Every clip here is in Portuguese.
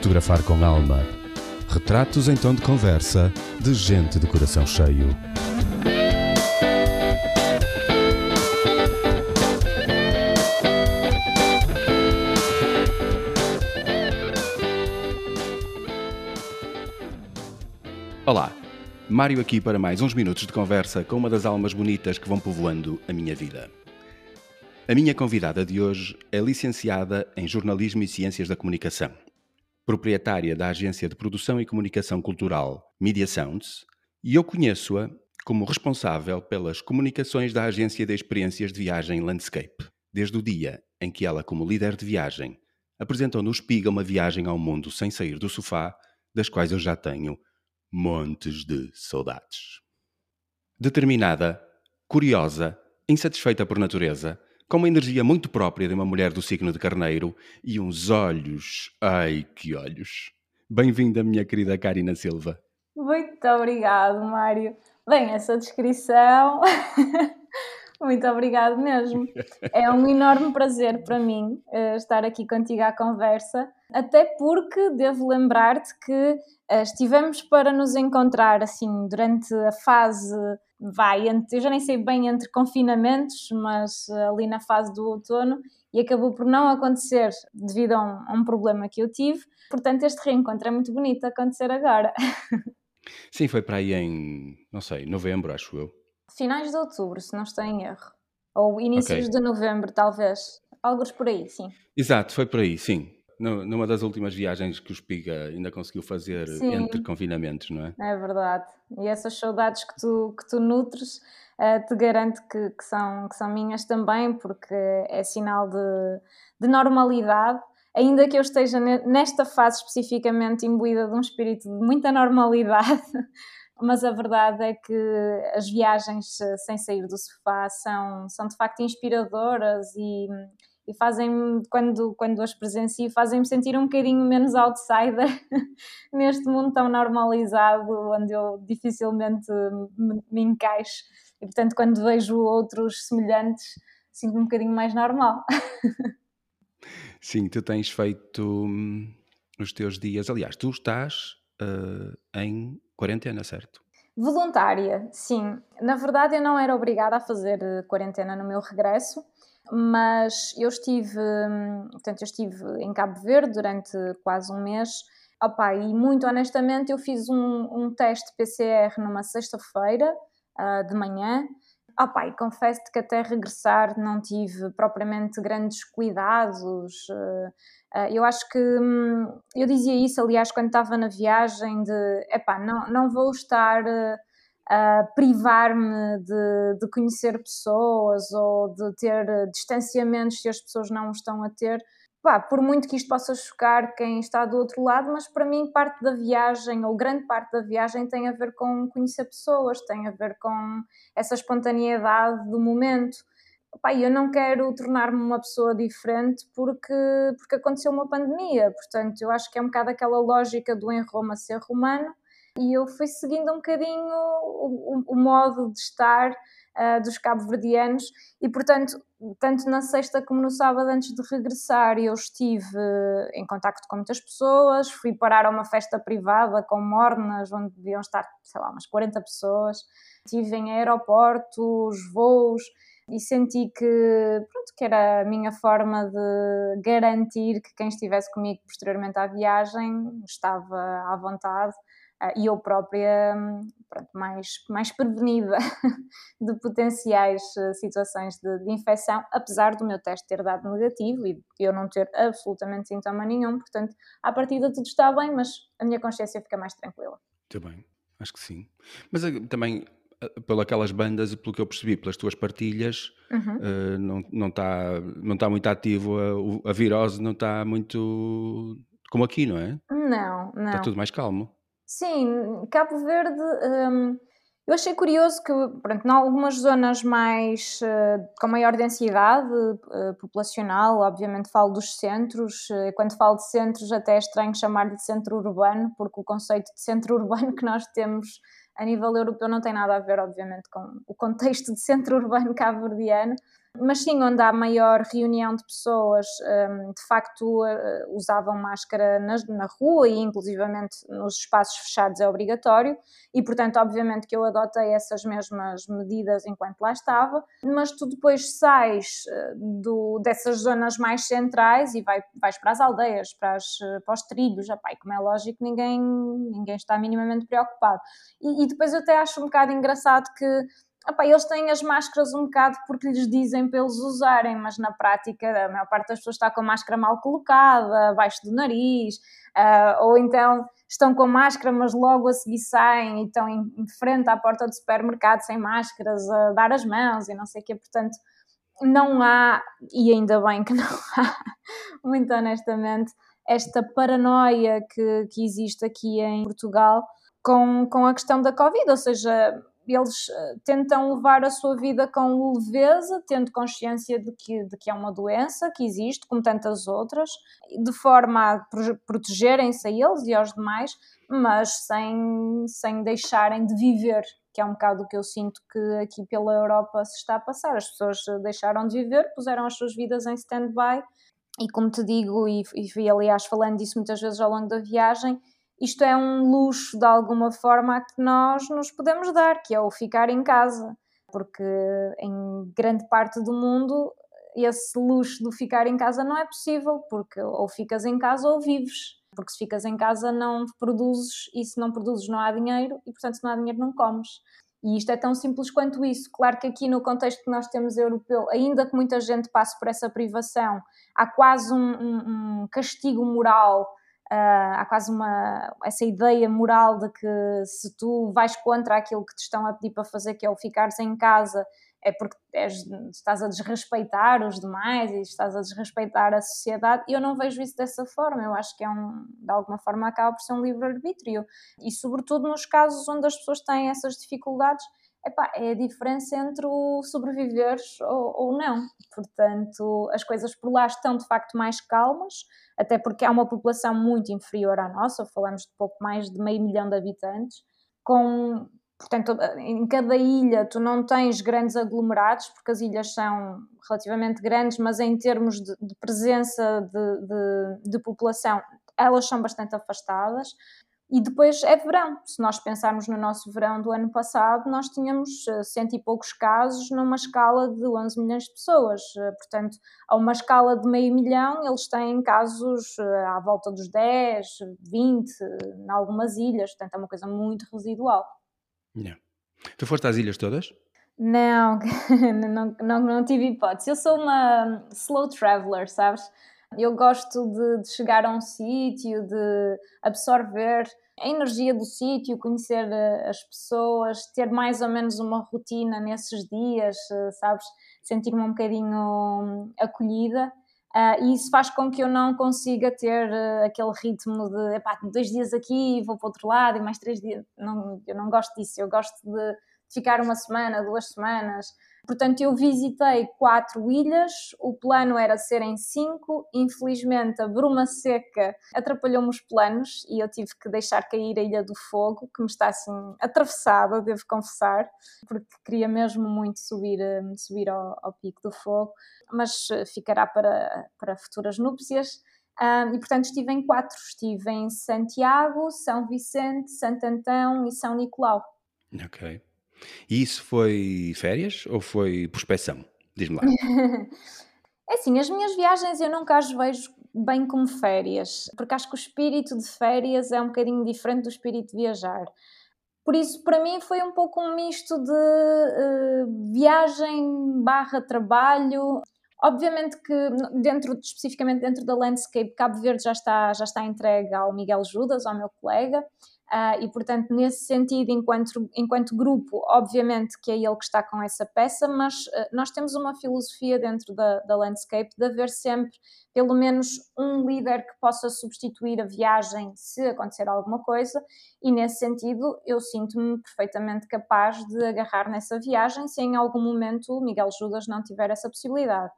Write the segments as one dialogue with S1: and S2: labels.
S1: Fotografar com alma. Retratos em tom de conversa de gente de coração cheio. Olá, Mário aqui para mais uns minutos de conversa com uma das almas bonitas que vão povoando a minha vida. A minha convidada de hoje é licenciada em Jornalismo e Ciências da Comunicação, proprietária da agência de produção e comunicação cultural Media Sounds, e eu conheço-a como responsável pelas comunicações da agência de experiências de viagem Landscape, desde o dia em que ela, como líder de viagem, apresentou no Espiga uma viagem ao mundo sem sair do sofá, das quais eu já tenho montes de saudades. Determinada, curiosa, insatisfeita por natureza, com uma energia muito própria de uma mulher do signo de Carneiro e uns olhos, ai que olhos. Bem-vinda, minha querida Karina Silva.
S2: Muito obrigado, Mário. Bem, essa descrição Muito obrigado mesmo. É um enorme prazer para mim uh, estar aqui contigo à conversa, até porque devo lembrar-te que uh, estivemos para nos encontrar assim durante a fase, vai, entre, eu já nem sei bem entre confinamentos, mas uh, ali na fase do outono, e acabou por não acontecer devido a um, a um problema que eu tive. Portanto, este reencontro é muito bonito acontecer agora.
S1: Sim, foi para aí em, não sei, novembro, acho eu
S2: finais de outubro, se não estou em erro. Ou inícios okay. de novembro, talvez. Alguns por aí, sim.
S1: Exato, foi por aí, sim. Numa das últimas viagens que o Spiga ainda conseguiu fazer sim. entre confinamentos, não é?
S2: É verdade. E essas saudades que tu, que tu nutres, uh, te garanto que, que, são, que são minhas também, porque é sinal de, de normalidade ainda que eu esteja nesta fase especificamente imbuída de um espírito de muita normalidade, mas a verdade é que as viagens eh, sem sair do sofá são, são de facto inspiradoras e, e fazem quando, quando as presencio, fazem-me sentir um bocadinho menos outsider neste mundo tão normalizado, onde eu dificilmente me, me encaixo. E portanto, quando vejo outros semelhantes, sinto-me um bocadinho mais normal.
S1: Sim, tu tens feito hum, os teus dias. Aliás, tu estás uh, em quarentena, certo?
S2: Voluntária, sim. Na verdade, eu não era obrigada a fazer eh, quarentena no meu regresso, mas eu estive, portanto, eu estive em Cabo Verde durante quase um mês. Opa, e muito honestamente, eu fiz um, um teste PCR numa sexta-feira uh, de manhã. Opa, e confesso-te que até regressar não tive propriamente grandes cuidados. Uh, Uh, eu acho que hum, eu dizia isso, aliás, quando estava na viagem, de epá, não, não vou estar uh, privar-me de, de, conhecer pessoas ou de ter distanciamentos se as pessoas não estão a ter. Pá, por muito que isto possa chocar quem está do outro lado, mas para mim parte da viagem, ou grande parte da viagem, tem a ver com conhecer pessoas, tem a ver com essa espontaneidade do momento Opa, eu não quero tornar-me uma pessoa diferente porque, porque aconteceu uma pandemia. Portanto, eu acho que é um bocado aquela lógica do em Roma ser romano e eu fui seguindo um bocadinho o, o, o modo de estar uh, dos cabo-verdianos. E, portanto, tanto na sexta como no sábado antes de regressar eu estive em contacto com muitas pessoas, fui parar a uma festa privada com mornas onde deviam estar, sei lá, umas 40 pessoas, estive em aeroportos, voos e senti que, pronto, que era a minha forma de garantir que quem estivesse comigo posteriormente à viagem estava à vontade e eu própria pronto, mais, mais prevenida de potenciais uh, situações de, de, infecção, apesar do meu teste ter dado negativo e eu não ter absolutamente sintoma nenhum, portanto, à partida tudo está bem, mas a minha consciência fica mais tranquila.
S1: Muito bem, acho que sim. Mas uh, também pelas bandas e pelo que eu percebi pelas tuas partilhas uhum. uh, não não está não tá muito ativo a, a, virose não está muito como aqui não é
S2: não não está
S1: tudo mais calmo
S2: sim Cabo Verde um, eu achei curioso que pronto em algumas zonas mais uh, com maior densidade uh, populacional obviamente falo dos centros quando falo de centros até é estranho chamar-lhe de centro urbano porque o conceito de centro urbano que nós temos a nível europeu não tem nada a ver, obviamente, com o contexto de centro urbano cabo-verdiano, mas sim, onde há maior reunião de pessoas, hum, de facto uh, usavam máscara na, rua e inclusivamente nos espaços fechados é obrigatório. E portanto obviamente que eu adotei essas mesmas medidas enquanto lá estava, mas tu depois sais uh, do, dessas zonas mais centrais e vai, vais para as aldeias, para, as, para os trilhos, epá, como é lógico ninguém, ninguém está minimamente preocupado. E, e depois eu até acho um bocado engraçado que Epá, eles têm as máscaras um bocado porque lhes dizem para eles usarem, mas na prática a maior parte das pessoas está com a máscara mal colocada, abaixo do nariz, uh, ou então estão com máscara, mas logo a seguir saem e estão em, em, frente à porta do supermercado sem máscaras, a dar as mãos e não sei o quê. Portanto, não há, e ainda bem que não há, muito honestamente, esta paranoia que, que existe aqui em Portugal com, com a questão da Covid, ou seja, eles eh, tentam levar a sua vida com leveza, tendo consciência de que, de que é uma doença que existe, como tantas outras, de forma a protegerem-se a eles e aos demais, mas sem, sem deixarem de viver, que é um bocado o que eu sinto que aqui pela Europa se está a passar. As pessoas deixaram de viver, puseram as suas vidas em stand-by, e como te digo, e, e aliás falando disso muitas vezes ao longo da viagem, isto é um luxo de alguma forma que nós nos podemos dar, que é o ficar em casa, porque em grande parte do mundo esse luxo do ficar em casa não é possível, porque ou ficas em casa ou vives. Porque se ficas em casa não produzes e se não produzes não há dinheiro e portanto se não há dinheiro não comes. E isto é tão simples quanto isso. Claro que aqui no contexto que nós temos europeu, ainda que muita gente passe por essa privação, há quase um, um, um castigo moral Uh, há quase uma essa ideia moral de que se tu vais contra aquilo que te estão a pedir para fazer, que é o ficares em casa, é porque és, estás a desrespeitar os demais e estás a desrespeitar a sociedade. Eu não vejo isso dessa forma. Eu acho que é um, de alguma forma acaba por ser um livre-arbítrio. E sobretudo nos casos onde as pessoas têm essas dificuldades, epá, é a diferença entre o sobreviveres ou, ou não. Portanto, as coisas por lá estão de facto mais calmas até porque é uma população muito inferior à nossa, falamos de pouco mais de meio milhão de habitantes, com Portanto, em cada ilha tu não tens grandes aglomerados, porque as ilhas são relativamente grandes, mas em termos de, de presença de, de, de, população, elas são bastante afastadas. E depois é verão. Se nós pensarmos no nosso verão do ano passado, nós tínhamos eh, cento e poucos casos numa escala de 11 milhões de pessoas. Eh, portanto, a uma escala de meio milhão, eles têm casos eh, à volta dos 10, 20, em algumas ilhas. Portanto, é uma coisa muito residual.
S1: Yeah. Tu foste às ilhas todas?
S2: Não, não, não, não tive hipótese. Eu sou uma slow traveler, sabes? Eu gosto de, de chegar a um sítio, de absorver a energia do sítio, conhecer eh, as pessoas, ter mais ou menos uma rotina nesses dias, eh, sabes? Sentir-me um bocadinho hum, acolhida. Uh, e isso faz com que eu não consiga ter uh, aquele ritmo de epá, dois dias aqui e vou para o outro lado e mais três dias. Não, eu não gosto disso. Eu gosto de ficar uma semana, duas semanas, Portanto, eu visitei quatro ilhas, o plano era ser em cinco, infelizmente a bruma seca atrapalhou-me os planos e eu tive que deixar cair a Ilha do Fogo, que me está assim atravessada, devo confessar, porque queria mesmo muito subir, eh, subir ao, ao Pico do Fogo, mas eh, ficará para, para futuras núpcias. Um, e portanto estive em quatro, estive em Santiago, São Vicente, Santo Antão e São Nicolau.
S1: Ok. E isso foi férias ou foi prospecção? Diz-me lá.
S2: é assim, as minhas viagens eu nunca as vejo bem como férias, porque acho que o espírito de férias é um bocadinho diferente do espírito de viajar. Por isso, para mim, foi um pouco um misto de uh, viagem barra trabalho. Obviamente que dentro, especificamente dentro da Landscape, Cabo Verde já está, já está entregue ao Miguel Judas, ao meu colega, Uh, e, portanto, nesse sentido, enquanto, enquanto grupo, obviamente que é ele que está com essa peça, mas uh, nós temos uma filosofia dentro da, da Landscape de haver sempre pelo menos um líder que possa substituir a viagem se acontecer alguma coisa, e nesse sentido eu sinto-me perfeitamente capaz de agarrar nessa viagem se em algum momento o Miguel Judas não tiver essa possibilidade.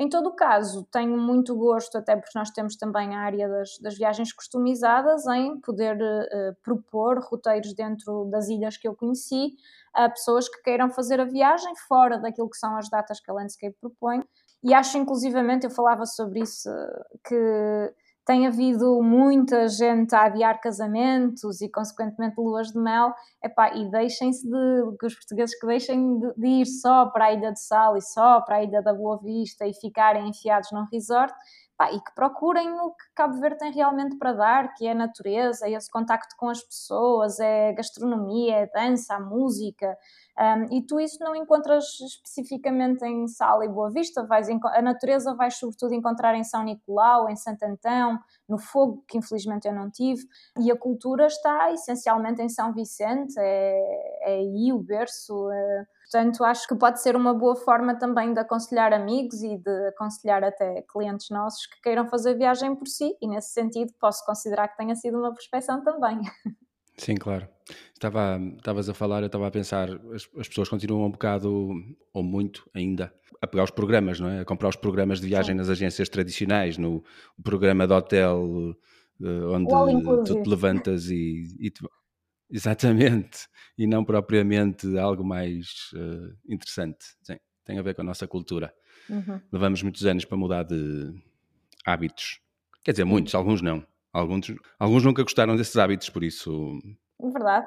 S2: Em todo o caso, tenho muito gosto, até porque nós temos também a área das, das viagens customizadas, em poder uh, propor roteiros dentro das ilhas que eu conheci a pessoas que queiram fazer a viagem fora daquilo que são as datas que a Landscape propõe. E acho, inclusivamente, eu falava sobre isso, que tem havido muita gente a adiar casamentos e, consequentemente, luas de mel, epá, e deixem-se de, que os portugueses que deixem de, de, ir só para a Ilha de Sal e só para a Ilha da Boa Vista e ficarem enfiados num resort, epá, e que procurem o que Cabo Verde tem realmente para dar, que é a natureza, é esse contacto com as pessoas, é gastronomia, é dança, a música, um, e tu isso não encontras especificamente em Sala e Boa Vista, vais, a natureza vais sobretudo encontrar em São Nicolau, em Santo Antão, no Fogo, que infelizmente eu não tive, e a cultura está essencialmente em São Vicente, é, é aí o berço. É, portanto, acho que pode ser uma boa forma também de aconselhar amigos e de aconselhar até clientes nossos que queiram fazer viagem por si, e nesse sentido posso considerar que tenha sido uma prospeção também.
S1: Sim, claro. Estava, estavas a falar, eu estava a pensar, as, as, pessoas continuam um bocado, ou muito ainda, a pegar os programas, não é? A comprar os programas de viagem Sim. nas agências tradicionais, no programa de hotel uh, onde tu te levantas e, e te... Exatamente, e não propriamente algo mais uh, interessante. Sim, tem a ver com a nossa cultura. Uhum. Levamos muitos anos para mudar de hábitos. Quer dizer, muitos, alguns não. Alguns, alguns nunca gostaram desses hábitos, por isso.
S2: Verdade.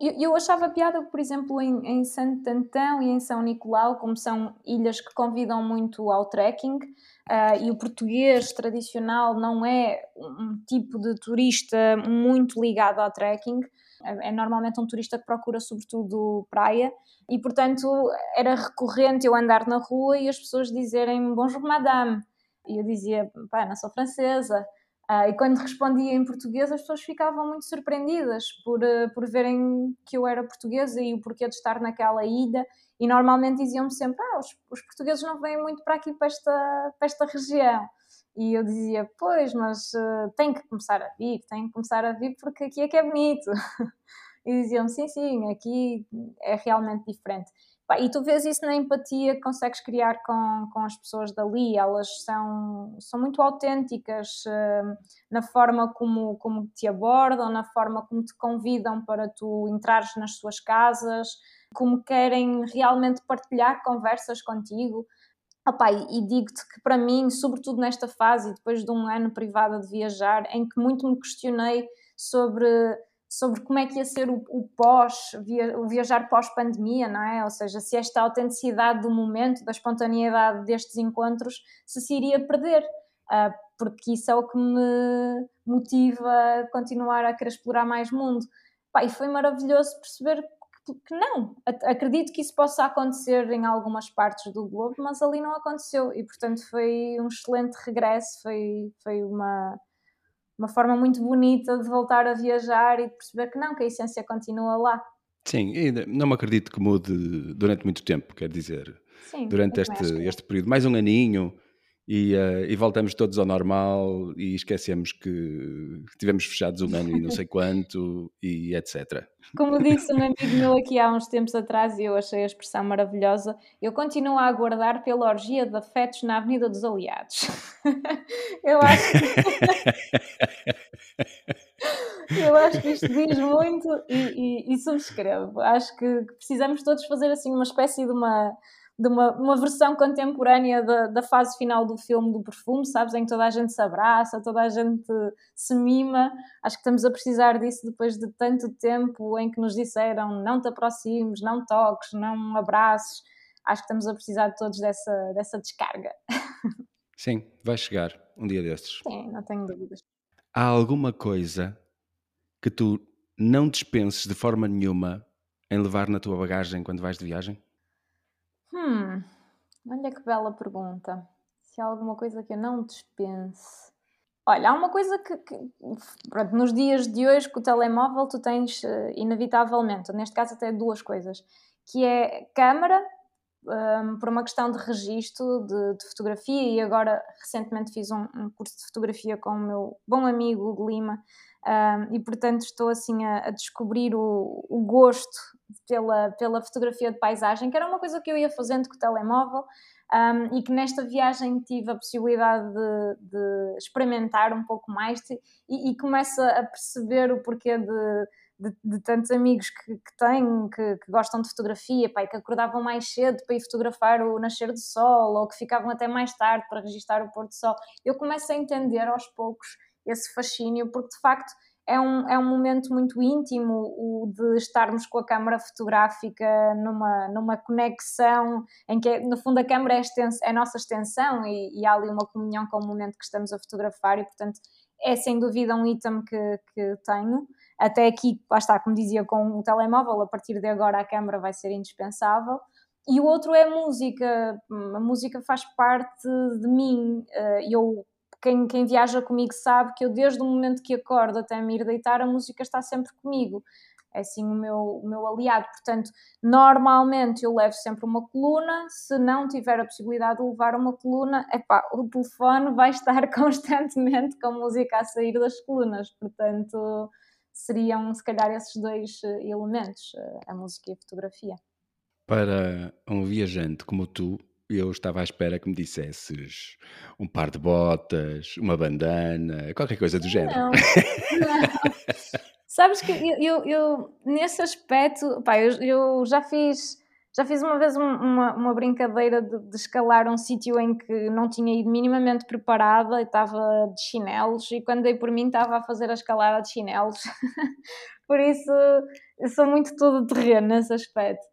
S2: Eu, eu achava piada, por exemplo, em, em Santo Antão e em São Nicolau, como são ilhas que convidam muito ao trekking, uh, e o português tradicional não é um tipo de turista muito ligado ao trekking, é, é normalmente um turista que procura sobretudo praia e portanto era recorrente eu andar na rua e as pessoas dizerem bonjour madame e eu dizia pá, não sou francesa Uh, e quando respondia em português, as pessoas ficavam muito surpreendidas por, uh, por verem que eu era portuguesa e o porquê de estar naquela ilha. E normalmente diziam-me sempre: ah, os, os, portugueses não vêm muito para aqui, para esta, para esta região. E eu dizia: pois, mas uh, tem que começar a vir, tem que começar a vir porque aqui é que é bonito. e diziam-me: sim, sim, aqui é realmente diferente. E tu vês isso na empatia que consegues criar com, com as pessoas dali, elas são, são muito autênticas uh, na forma como, como te abordam, na forma como te convidam para tu entrares nas suas casas, como querem realmente partilhar conversas contigo. Opa, e digo-te que para mim, sobretudo nesta fase, depois de um ano privada de viajar, em que muito me questionei sobre sobre como é que ia ser o, o pós, via, o viajar pós-pandemia, não é? Ou seja, se esta autenticidade do momento, da espontaneidade destes encontros, se se iria perder. Uh, porque isso é o que me motiva a continuar a querer explorar mais mundo. Pá, e foi maravilhoso perceber que, não. Acredito que isso possa acontecer em algumas partes do globo, mas ali não aconteceu. E, portanto, foi um excelente regresso, foi, foi uma uma forma muito bonita de voltar a viajar e de perceber que não, que a essência continua lá.
S1: Sim, e não me acredito que mude durante muito tempo, quer dizer, Sim, durante este, este período, mais um aninho, e, uh, e, voltamos todos ao normal e esquecemos que tivemos fechados um ano e não sei quanto e etc.
S2: Como disse um amigo meu aqui há uns tempos atrás e eu achei a expressão maravilhosa, eu continuo a aguardar pela orgia de afetos na Avenida dos Aliados. eu acho que... eu acho que isto diz muito e, e, e subscrevo. Acho que precisamos todos fazer assim uma espécie de uma de uma, uma versão contemporânea da, da fase final do filme do perfume, sabes? Em que toda a gente se abraça, toda a gente se mima. Acho que estamos a precisar disso depois de tanto tempo em que nos disseram não te aproximes, não toques, não abraços. Acho que estamos a precisar todos dessa, dessa descarga.
S1: Sim, vai chegar um dia destes.
S2: Sim, não tenho dúvidas.
S1: Há alguma coisa que tu não dispenses de forma nenhuma em levar na tua bagagem quando vais de viagem?
S2: Hum, olha que bela pergunta. Se há alguma coisa que eu não dispense. Olha, há uma coisa que, que pronto, nos dias de hoje com o telemóvel tu tens uh, inevitavelmente, neste caso até duas coisas, que é câmara, um, por uma questão de registro de, de, fotografia e agora recentemente fiz um, um, curso de fotografia com o meu bom amigo Hugo Lima um, e portanto estou assim a, a descobrir o, o, gosto pela, pela fotografia de paisagem, que era uma coisa que eu ia fazendo com o telemóvel um, e que nesta viagem tive a possibilidade de, de experimentar um pouco mais e, e começo a perceber o porquê de, de, de tantos amigos que, que tenho, que, que, gostam de fotografia, pai, que acordavam mais cedo para ir fotografar o nascer do sol ou que ficavam até mais tarde para registrar o pôr do sol. Eu começo a entender aos poucos esse fascínio, porque de facto é um, é um momento muito íntimo o de estarmos com a câmara fotográfica numa, numa conexão em que, no fundo, a câmara é, é a nossa extensão e, e, há ali uma comunhão com o momento que estamos a fotografar e, portanto, é sem dúvida um item que, que tenho. Até aqui, lá está, como dizia, com o telemóvel, a partir de agora a câmara vai ser indispensável. E o outro é a música. A música faz parte de mim. Eh, eu quem, quem viaja comigo sabe que eu, desde o momento que acordo até me ir deitar, a música está sempre comigo. É assim o meu, o meu aliado. Portanto, normalmente eu levo sempre uma coluna. Se não tiver a possibilidade de levar uma coluna, epá, o telefone vai estar constantemente com música a sair das colunas. Portanto, seriam se calhar esses dois eh, elementos, eh, a música e a fotografia.
S1: Para um viajante como tu, eu estava à espera que me dissesses um par de botas, uma bandana, qualquer coisa do género. Não, não.
S2: Sabes que eu, eu, eu, nesse aspecto, pá, eu, eu já fiz já fiz uma vez uma, uma brincadeira de, de escalar um sítio em que não tinha ido minimamente preparada, estava de chinelos e quando dei por mim estava a fazer a escalada de chinelos. por isso, eu sou muito todo terreno nesse aspecto.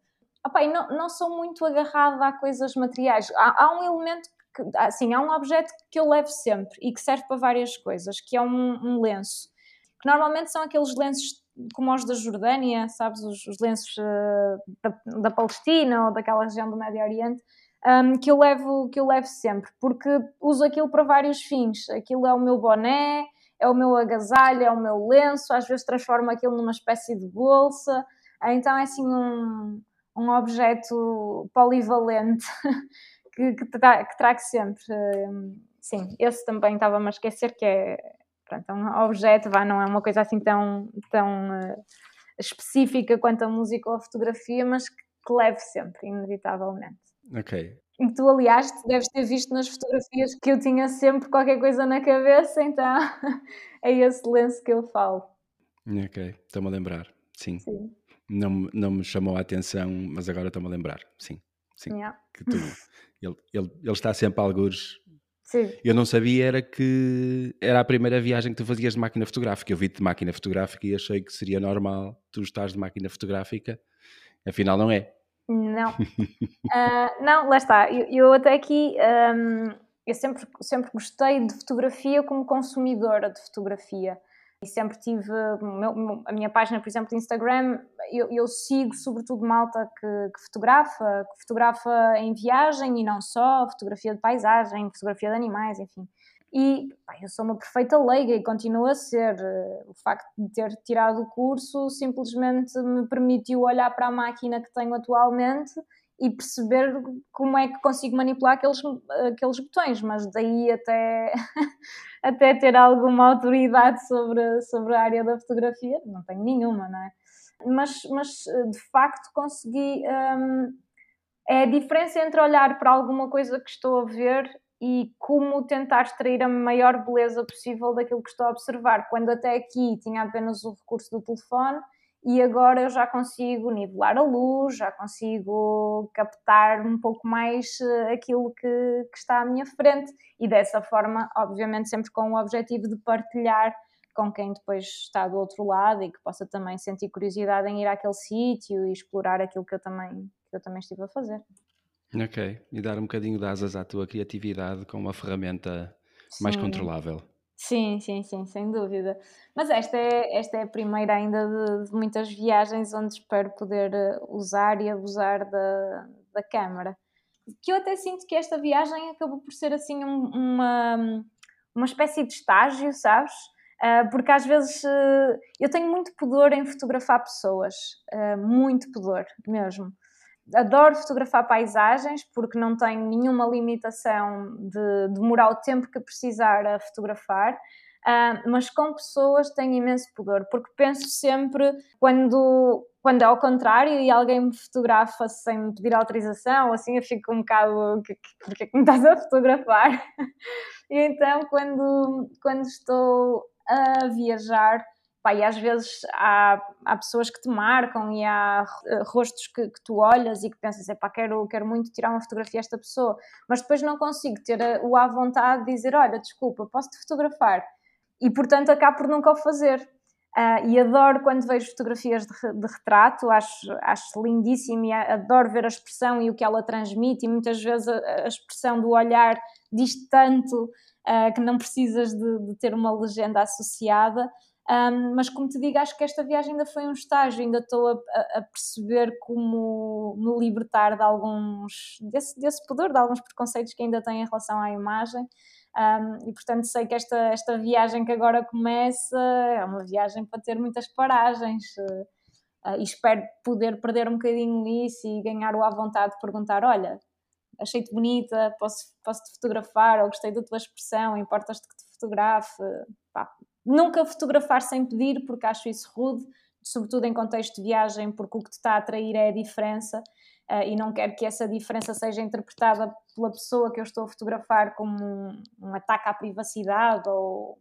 S2: Opa, não, não sou muito agarrada a coisas materiais. Há, há, um elemento, que, assim, há um objeto que eu levo sempre e que serve para várias coisas, que é um, um lenço. Que normalmente são aqueles lenços como os da Jordânia, sabes, os, os lenços uh, da, da, Palestina ou daquela região do Médio Oriente, um, que, eu levo, que eu levo sempre, porque uso aquilo para vários fins. Aquilo é o meu boné, é o meu agasalho, é o meu lenço, às vezes transformo aquilo numa espécie de bolsa. Então é assim um um objeto polivalente que, que, tra que trago sempre. Hum, sim, esse também estava-me a esquecer que é pronto, um objeto, não é uma coisa assim tão, tão uh, específica quanto a música ou a fotografia, mas que, que leve sempre, inevitavelmente.
S1: Ok.
S2: E tu, aliás, deves ter visto nas fotografias que eu tinha sempre qualquer coisa na cabeça, então é esse lenço que eu falo.
S1: Ok, estou-me a lembrar, sim.
S2: Sim
S1: não, não me chamou a atenção, mas agora estou-me a lembrar. Sim, sim.
S2: Yeah.
S1: Que tu, ele, ele, ele está sempre a algures.
S2: Sim.
S1: Eu não sabia era que era a primeira viagem que tu fazias de máquina fotográfica. Eu vi-te de máquina fotográfica e achei que seria normal tu estás de máquina fotográfica. Afinal, não é.
S2: Não. uh, não, lá está. Eu, eu até aqui. Um, eu sempre, sempre gostei de fotografia como consumidora de fotografia e sempre tive meu, a minha página, por exemplo, de Instagram, eu, eu sigo sobretudo malta que, que, fotografa, que fotografa em viagem e não só, fotografia de paisagem, fotografia de animais, enfim. E pá, eu sou uma perfeita leiga e continuo a ser. O facto de ter tirado o curso simplesmente me permitiu olhar para a máquina que tenho atualmente e perceber como é que consigo manipular aqueles, aqueles botões, mas daí até, até ter alguma autoridade sobre, sobre a área da fotografia, não tenho nenhuma, não é? Mas, mas de facto consegui. Hum, é a diferença entre olhar para alguma coisa que estou a ver e como tentar extrair a maior beleza possível daquilo que estou a observar. Quando até aqui tinha apenas o recurso do telefone e agora eu já consigo nivelar a luz, já consigo captar um pouco mais eh, aquilo que, que, está à minha frente e dessa forma, obviamente, sempre com o objetivo de partilhar com quem depois está do outro lado e que possa também sentir curiosidade em ir àquele sítio e explorar aquilo que eu também, que eu também estive a fazer.
S1: Ok, e dar um bocadinho de asas à tua criatividade com uma ferramenta Sim. mais controlável.
S2: Sim, sim, sim, sem dúvida. Mas esta é, esta é a primeira ainda de, de muitas viagens onde espero poder eh, usar e abusar da, da câmara. Que eu até sinto que esta viagem acabou por ser assim um, uma, uma espécie de estágio, sabes? Uh, porque às vezes uh, eu tenho muito pudor em fotografar pessoas, muito pudor mesmo. Adoro fotografar paisagens porque não tenho nenhuma limitação de demorar o tempo que precisar a fotografar. Uh, mas com pessoas tenho imenso pudor, porque penso sempre quando, quando é ao contrário e alguém me fotografa sem me pedir autorização, assim eu fico um bocado, porque é que me estás a fotografar? e então quando, quando estou a viajar, Pá, e às vezes há, há pessoas que te marcam e há eh, rostos que, que tu olhas e que pensas, pá, quero, quero muito tirar uma fotografia a esta pessoa, mas depois não consigo ter o à vontade de dizer, olha, desculpa, posso-te fotografar? E portanto acabo por nunca o fazer. Uh, e adoro quando vejo fotografias de, de, retrato, acho, acho lindíssimo e adoro ver a expressão e o que ela transmite, e muitas vezes a, a expressão do olhar diz tanto uh, que não precisas de, de, ter uma legenda associada. Um, mas como te digo, acho que esta viagem ainda foi um estágio, ainda estou a, a perceber como me libertar de alguns, desse, desse pudor, de alguns preconceitos que ainda tenho em relação à imagem. Um, e portanto sei que esta, esta viagem que agora começa é uma viagem para ter muitas paragens uh, e espero poder perder um bocadinho isso e ganhar o à vontade de perguntar: olha, achei-te bonita, posso, posso te fotografar, ou gostei da tua expressão, importas-te que te fotografe. Pá, Nunca fotografar sem pedir, porque acho isso rude, sobretudo em contexto de viagem, porque o que te está a atrair é a diferença uh, e não quero que essa diferença seja interpretada pela pessoa que eu estou a fotografar como um, um ataque à privacidade ou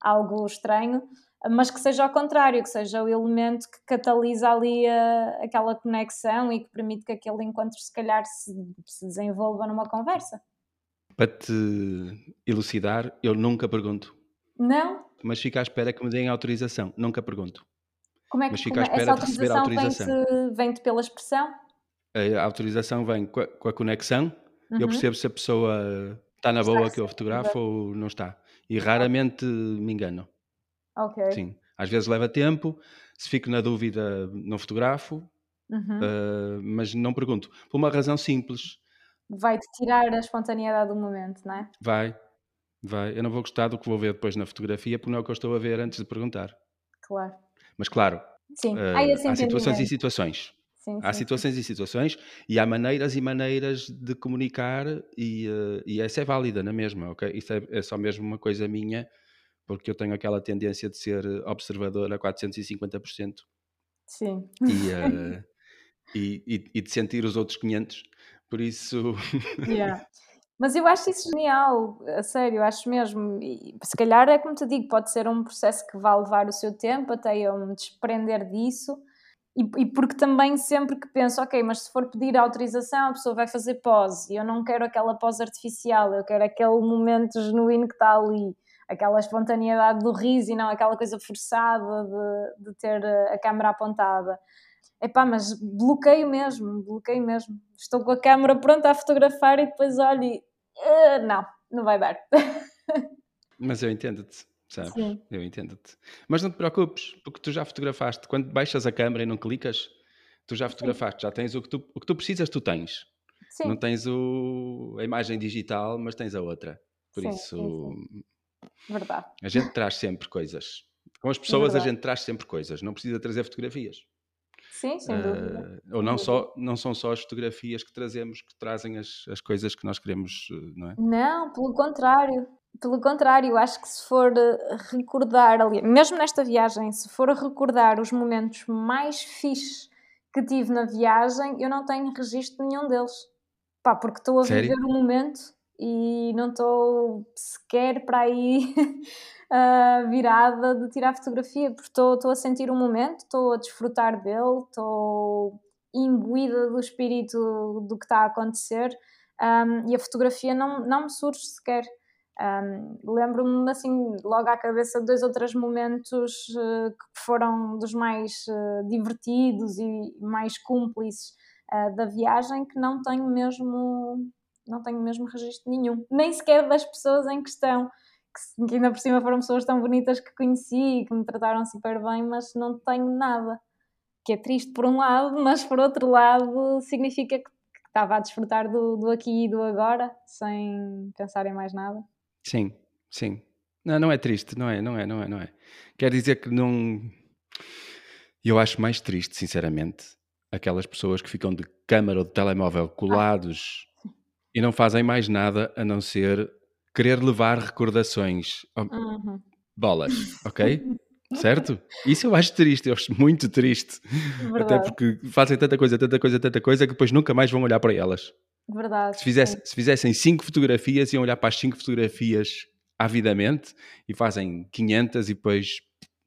S2: algo estranho, mas que seja ao contrário, que seja o elemento que catalisa ali a, aquela conexão e que permite que aquele encontro, se calhar, se, se desenvolva numa conversa.
S1: Para te elucidar, eu nunca pergunto.
S2: Não?
S1: Mas fica à espera que me deem autorização. Nunca pergunto.
S2: Como é que mas fica à é? espera de receber a autorização? Vem-te vem pela expressão?
S1: A autorização vem com a, com a conexão. Uhum. Eu percebo se a pessoa está na boa que eu fotografo ou não está. E raramente me engano.
S2: Ok.
S1: Sim. Às vezes leva tempo. Se fico na dúvida, não fotografo. Uhum. Uh, mas não pergunto. Por uma razão simples.
S2: Vai-te tirar a espontaneidade do momento, não é?
S1: Vai. Vai. Eu não vou gostar do que vou ver depois na fotografia, porque não é o que eu estou a ver antes de perguntar.
S2: Claro.
S1: Mas claro,
S2: sim. Uh, há
S1: situações e situações.
S2: Sim,
S1: há
S2: sim,
S1: situações
S2: sim.
S1: e situações e há maneiras e maneiras de comunicar e, uh, e essa é válida na mesma, ok? Isso é, é, só mesmo uma coisa minha, porque eu tenho aquela tendência de ser observador a 450%.
S2: Sim.
S1: E, uh, e, e, e, de sentir os outros 500. Por isso...
S2: Yeah. Mas eu acho isso genial, a sério, acho mesmo. E, se calhar é como te digo, pode ser um processo que vai levar o seu tempo até eu me desprender disso. E, e, porque também sempre que penso, ok, mas se for pedir autorização, a pessoa vai fazer pose. E eu não quero aquela pose artificial, eu quero aquele momento genuíno que está ali, aquela espontaneidade do riso e não aquela coisa forçada de, de ter a câmera apontada. Epá, mas bloqueio mesmo, bloqueio mesmo. Estou com a câmera pronta a fotografar e depois olho e. Uh, não, não vai dar.
S1: mas eu entendo-te, sabes? Sim. Eu entendo-te. Mas não te preocupes, porque tu já fotografaste. Quando baixas a câmera e não clicas, tu já fotografaste, Sim. já tens o que, tu, o que tu precisas, tu tens. Sim. Não tens o, a imagem digital, mas tens a outra. Por sim, isso. Sim,
S2: Verdade.
S1: A gente traz sempre coisas. Com as pessoas, Verdade. a gente traz sempre coisas. Não precisa trazer fotografias.
S2: Sim, sem dúvida.
S1: Uh, ou não, só, não são só as fotografias que trazemos que trazem as, as coisas que nós queremos, eh, não é?
S2: Não, pelo contrário. Pelo contrário, acho que se for eh, recordar ali, mesmo nesta viagem, se for recordar os momentos mais fixes que tive na viagem, eu não tenho registro nenhum deles. Pá, porque estou a Sério? viver o momento e não estou sequer para aí uh, virada de tirar fotografia, porque estou a sentir o momento, estou a desfrutar dele, estou imbuída do espírito do que está a acontecer um, e a fotografia não, não me surge sequer. Um, Lembro-me assim, logo à cabeça, de dois ou três momentos uh, que foram dos mais uh, divertidos e mais cúmplices uh, da viagem que não tenho mesmo não tenho mesmo registro nenhum, nem sequer das pessoas em questão que, ainda por cima foram pessoas tão bonitas que conheci e que me trataram super bem, mas não tenho nada. Que é triste por um lado, mas por outro lado significa que, que estava a desfrutar do, do aqui e do agora, sem pensar em mais nada.
S1: Sim, sim. Não, não é triste, não é, não é, não é, não é. Quer dizer que não. Eu acho mais triste, sinceramente, aquelas pessoas que ficam de câmara ou de telemóvel colados ah. e não fazem mais nada a não ser querer levar recordações. Uhum. Bolas, ok? certo? Isso eu acho triste, eu acho muito triste. Verdade. Até porque fazem tanta coisa, tanta coisa, tanta coisa que depois nunca mais vão olhar para elas.
S2: Verdade.
S1: Se, fizesse, se fizessem cinco fotografias, iam olhar para as cinco fotografias avidamente e fazem 500 e depois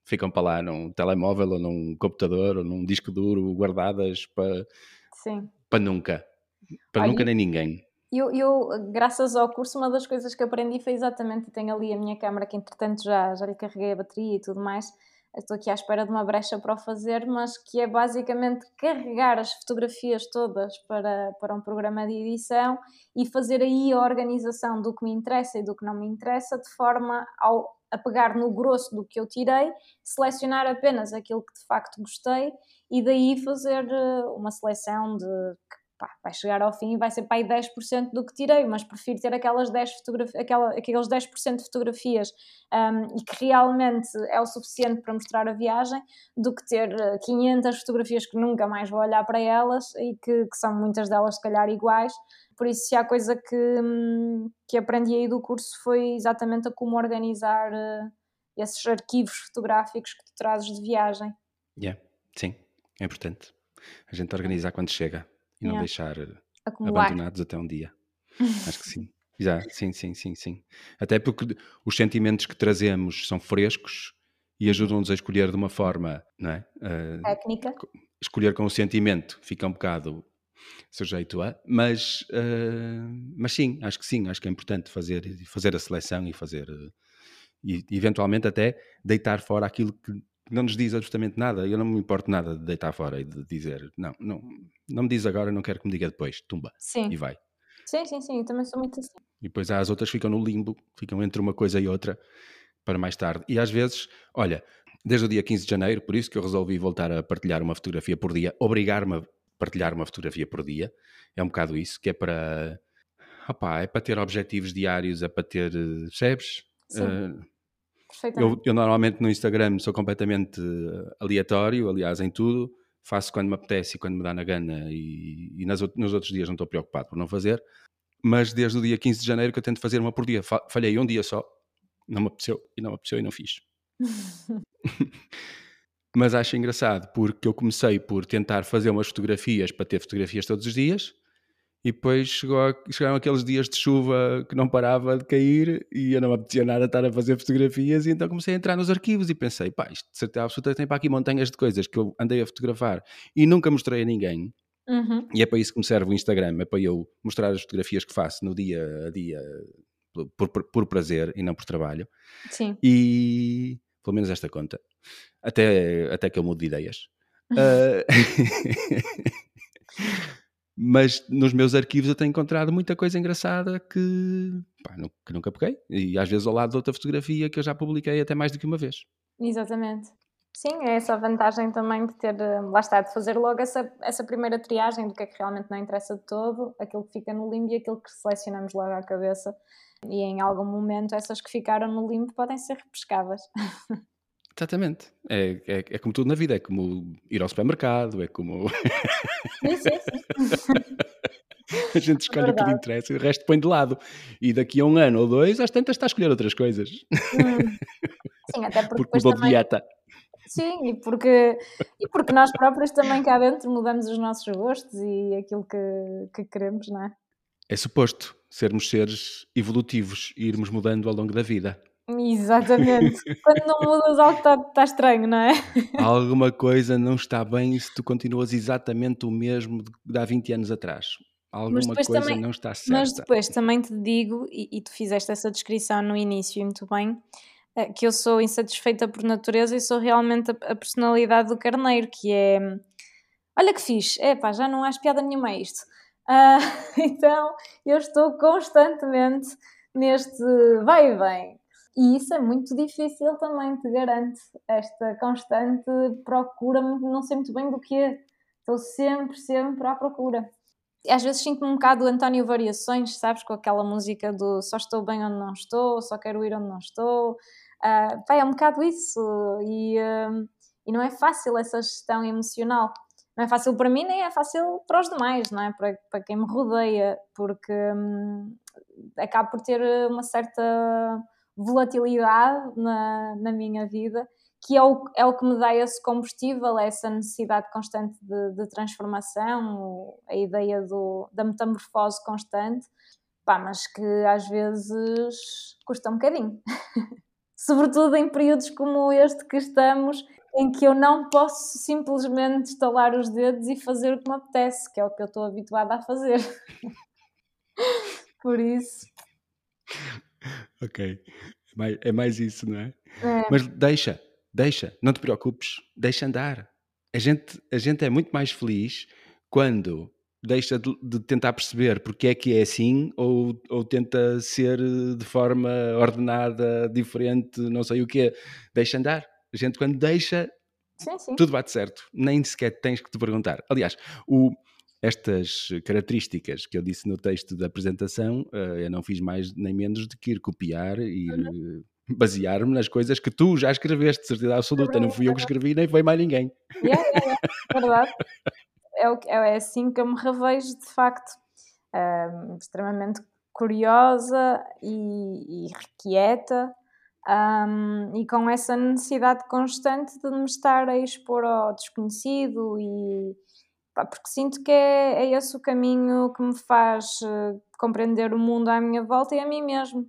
S1: ficam para lá num telemóvel ou num computador ou num disco duro guardadas para, Sim. para nunca. Para nunca nem ninguém.
S2: Eu, eu, graças ao curso, uma das coisas que aprendi foi exatamente, tenho ali a minha câmera que entretanto já, já lhe carreguei a bateria e tudo mais, estou aqui à espera de uma brecha para o fazer, mas que é basicamente carregar as fotografias todas para, para um programa de edição e fazer aí a organização do que me interessa e do que não me interessa, de forma ao, a pegar no grosso do que eu tirei, selecionar apenas aquilo que de facto gostei e daí fazer eh, uma seleção de pá, vai chegar ao fim e vai ser para aí 10% do que tirei, mas prefiro ter aquelas 10 fotografias, aquela, aqueles 10% de fotografias um, e que realmente é o suficiente para mostrar a viagem, do que ter 500 eh, fotografias que nunca mais vou olhar para elas e que, que são muitas delas se calhar iguais. Por isso, se há coisa que, hum, que aprendi aí do curso foi exatamente a como organizar uh, esses arquivos fotográficos que tu trazes de viagem.
S1: Yeah, sim, é importante. A gente organizar quando chega e não yeah. deixar eh, Acumular. abandonados até um dia. Acho que sim. Já, sim, sim, sim, sim. Até porque os sentimentos que trazemos são frescos e ajudam-nos a escolher de uma forma, não é?
S2: Uh, Técnica.
S1: Escolher com o sentimento fica um bocado sujeito a, mas, uh, mas sim, acho que sim, acho que é importante fazer, fazer a seleção e fazer, uh, e eventualmente até deitar fora aquilo que não nos diz absolutamente nada. Eu não me importo nada de deitar fora e de dizer, não, não, não me diz agora, não quero que me diga depois, tumba. Sim. E vai.
S2: Sim, sim, sim, eu também sou muito assim.
S1: E depois há as outras que ficam no limbo, ficam entre uma coisa e outra para mais tarde. E às vezes, olha, desde o dia 15 de janeiro, por isso que eu resolvi voltar a partilhar uma fotografia por dia, obrigar-me a partilhar uma fotografia por dia. É um bocado isso, que é para. Opá, é para ter objetivos diários, é para ter. Percebes? Sim. Uh, eu, eu, normalmente no Instagram sou completamente eh, aleatório, aliás, em tudo. Faço quando me apetece e quando me dá na gana, e, e nas, nos outros dias não estou preocupado por não fazer. Mas desde o dia 15 de janeiro que eu tento fazer uma por dia. Falhei um dia só, não me apeteceu, e não me apeteceu e não fiz. Mas acho engraçado porque eu comecei por tentar fazer umas fotografias para ter fotografias todos os dias e depois chegou a, chegaram aqueles dias de chuva que não parava de cair e eu não me apetecia nada estar a fazer fotografias e então comecei a entrar nos arquivos e pensei, pá, isto de certeza absoluta tem para aqui montanhas de coisas que eu andei a fotografar e nunca mostrei a ninguém. Uhum. E é para isso que me serve o Instagram, é para eu mostrar as fotografias que faço no dia a dia por, por, por prazer e não por trabalho.
S2: Sim.
S1: E pelo menos esta conta. Até, até que eu mude de ideias. uh... mas nos meus arquivos eu tenho encontrado muita coisa engraçada que, pá, que nunca peguei. E às vezes ao lado de outra fotografia que eu já publiquei até mais do que uma vez.
S2: Exatamente. Sim, é essa a vantagem também de ter, eh, lá está, de fazer logo essa, essa primeira triagem do que é que realmente não interessa de todo, aquilo que fica no limbo e aquilo que selecionamos logo à cabeça. E em algum momento essas que ficaram no limbo podem ser repescadas.
S1: Exatamente. É, é, é, como tudo na vida, é como ir ao supermercado, é como.
S2: Sim, sim, sim.
S1: a gente escolhe Verdade. o que lhe interessa e o resto põe de lado. E daqui a um ano ou dois, às tantas está a escolher outras coisas.
S2: Hum. Sim, até porque,
S1: porque mudou
S2: também...
S1: dieta.
S2: Sim, e porque, e porque nós próprios também cá dentro mudamos os nossos gostos e aquilo que, que queremos, não é?
S1: É suposto sermos seres evolutivos e irmos mudando ao longo da vida.
S2: Exatamente. Quando não mudas algo está, está estranho, não é?
S1: Alguma coisa não está bem se tu continuas exatamente o mesmo de há 20 anos atrás. Alguma coisa também, não está certa.
S2: Mas depois também te digo, e, e, tu fizeste essa descrição no início muito bem, eh, que eu sou insatisfeita por natureza e sou realmente a, a personalidade do carneiro, que é olha que fixe, é pá, já não há piada nenhuma a isto. Uh, então eu estou constantemente neste vai e vem. E isso é muito difícil também, te garanto. Esta constante procura, não sei muito bem do que. Estou sempre, sempre à procura. E às vezes sinto-me um bocado António Variações, sabes? Com aquela música do só estou bem onde não estou, só quero ir onde não estou. Uh, é um bocado isso. E, uh, e não é fácil essa gestão emocional. não é fácil para mim, nem é fácil para os demais, não é? Para, para quem me rodeia, porque hum, acabo por ter uma certa volatilidade na, na minha vida, que é o, é o que me dá esse combustível, essa necessidade constante de, de transformação, a ideia do, da metamorfose constante, pá, mas que às vezes custa um bocadinho. Sobretudo em períodos como este que estamos, em que eu não posso simplesmente estalar os dedos e fazer o que me apetece, que é o que eu estou habituada a fazer. Por isso.
S1: Ok. É mais isso, não é? é? Mas deixa, deixa, não te preocupes, deixa andar. A gente, a gente é muito mais feliz quando deixa de, de, tentar perceber porque é que é assim ou, ou tenta ser de forma ordenada, diferente, não sei o quê. Deixa andar. A gente, quando deixa,
S2: sim, sim.
S1: tudo bate certo. Nem sequer tens que te perguntar. Aliás, o, estas características que eu disse no texto da apresentação, uh, eu não fiz mais nem menos do que ir copiar e uhum. basear-me nas coisas que tu já escreveste, de certeza absoluta. não fui eu que escrevi, nem foi mais ninguém.
S2: Yeah, yeah, yeah. Verdade. É, o, é assim que eu me revejo, de facto. Um, extremamente curiosa e, e requieta. Um, e com essa necessidade constante de me estar a expor ao desconhecido e, porque sinto que é, é esse o caminho que me faz uh, compreender o mundo à minha volta e a mim mesmo.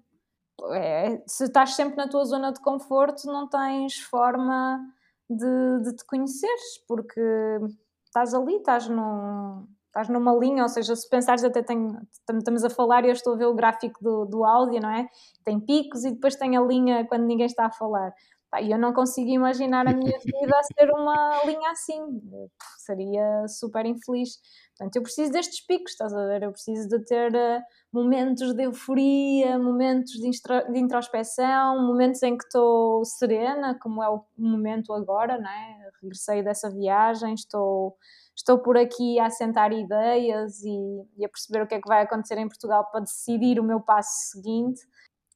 S2: É, se estás sempre na tua zona de conforto, não tens forma de, de te conheceres, porque estás ali, estás, num, estás numa linha, ou seja, se pensares até tenho, estamos a falar e eu estou a ver o gráfico do, do áudio, não é? Tem picos e depois tem a linha quando ninguém está a falar. E eu não consigo imaginar a minha vida a ser uma linha assim. Seria super infeliz. Portanto, eu preciso destes picos, estás a ver? Eu preciso de ter uh, momentos de euforia, momentos de, de introspeção, momentos em que estou serena, como é o momento agora, não é? Regressei dessa viagem, estou, estou por aqui a assentar ideias e, e a perceber o que é que vai acontecer em Portugal para decidir o meu passo seguinte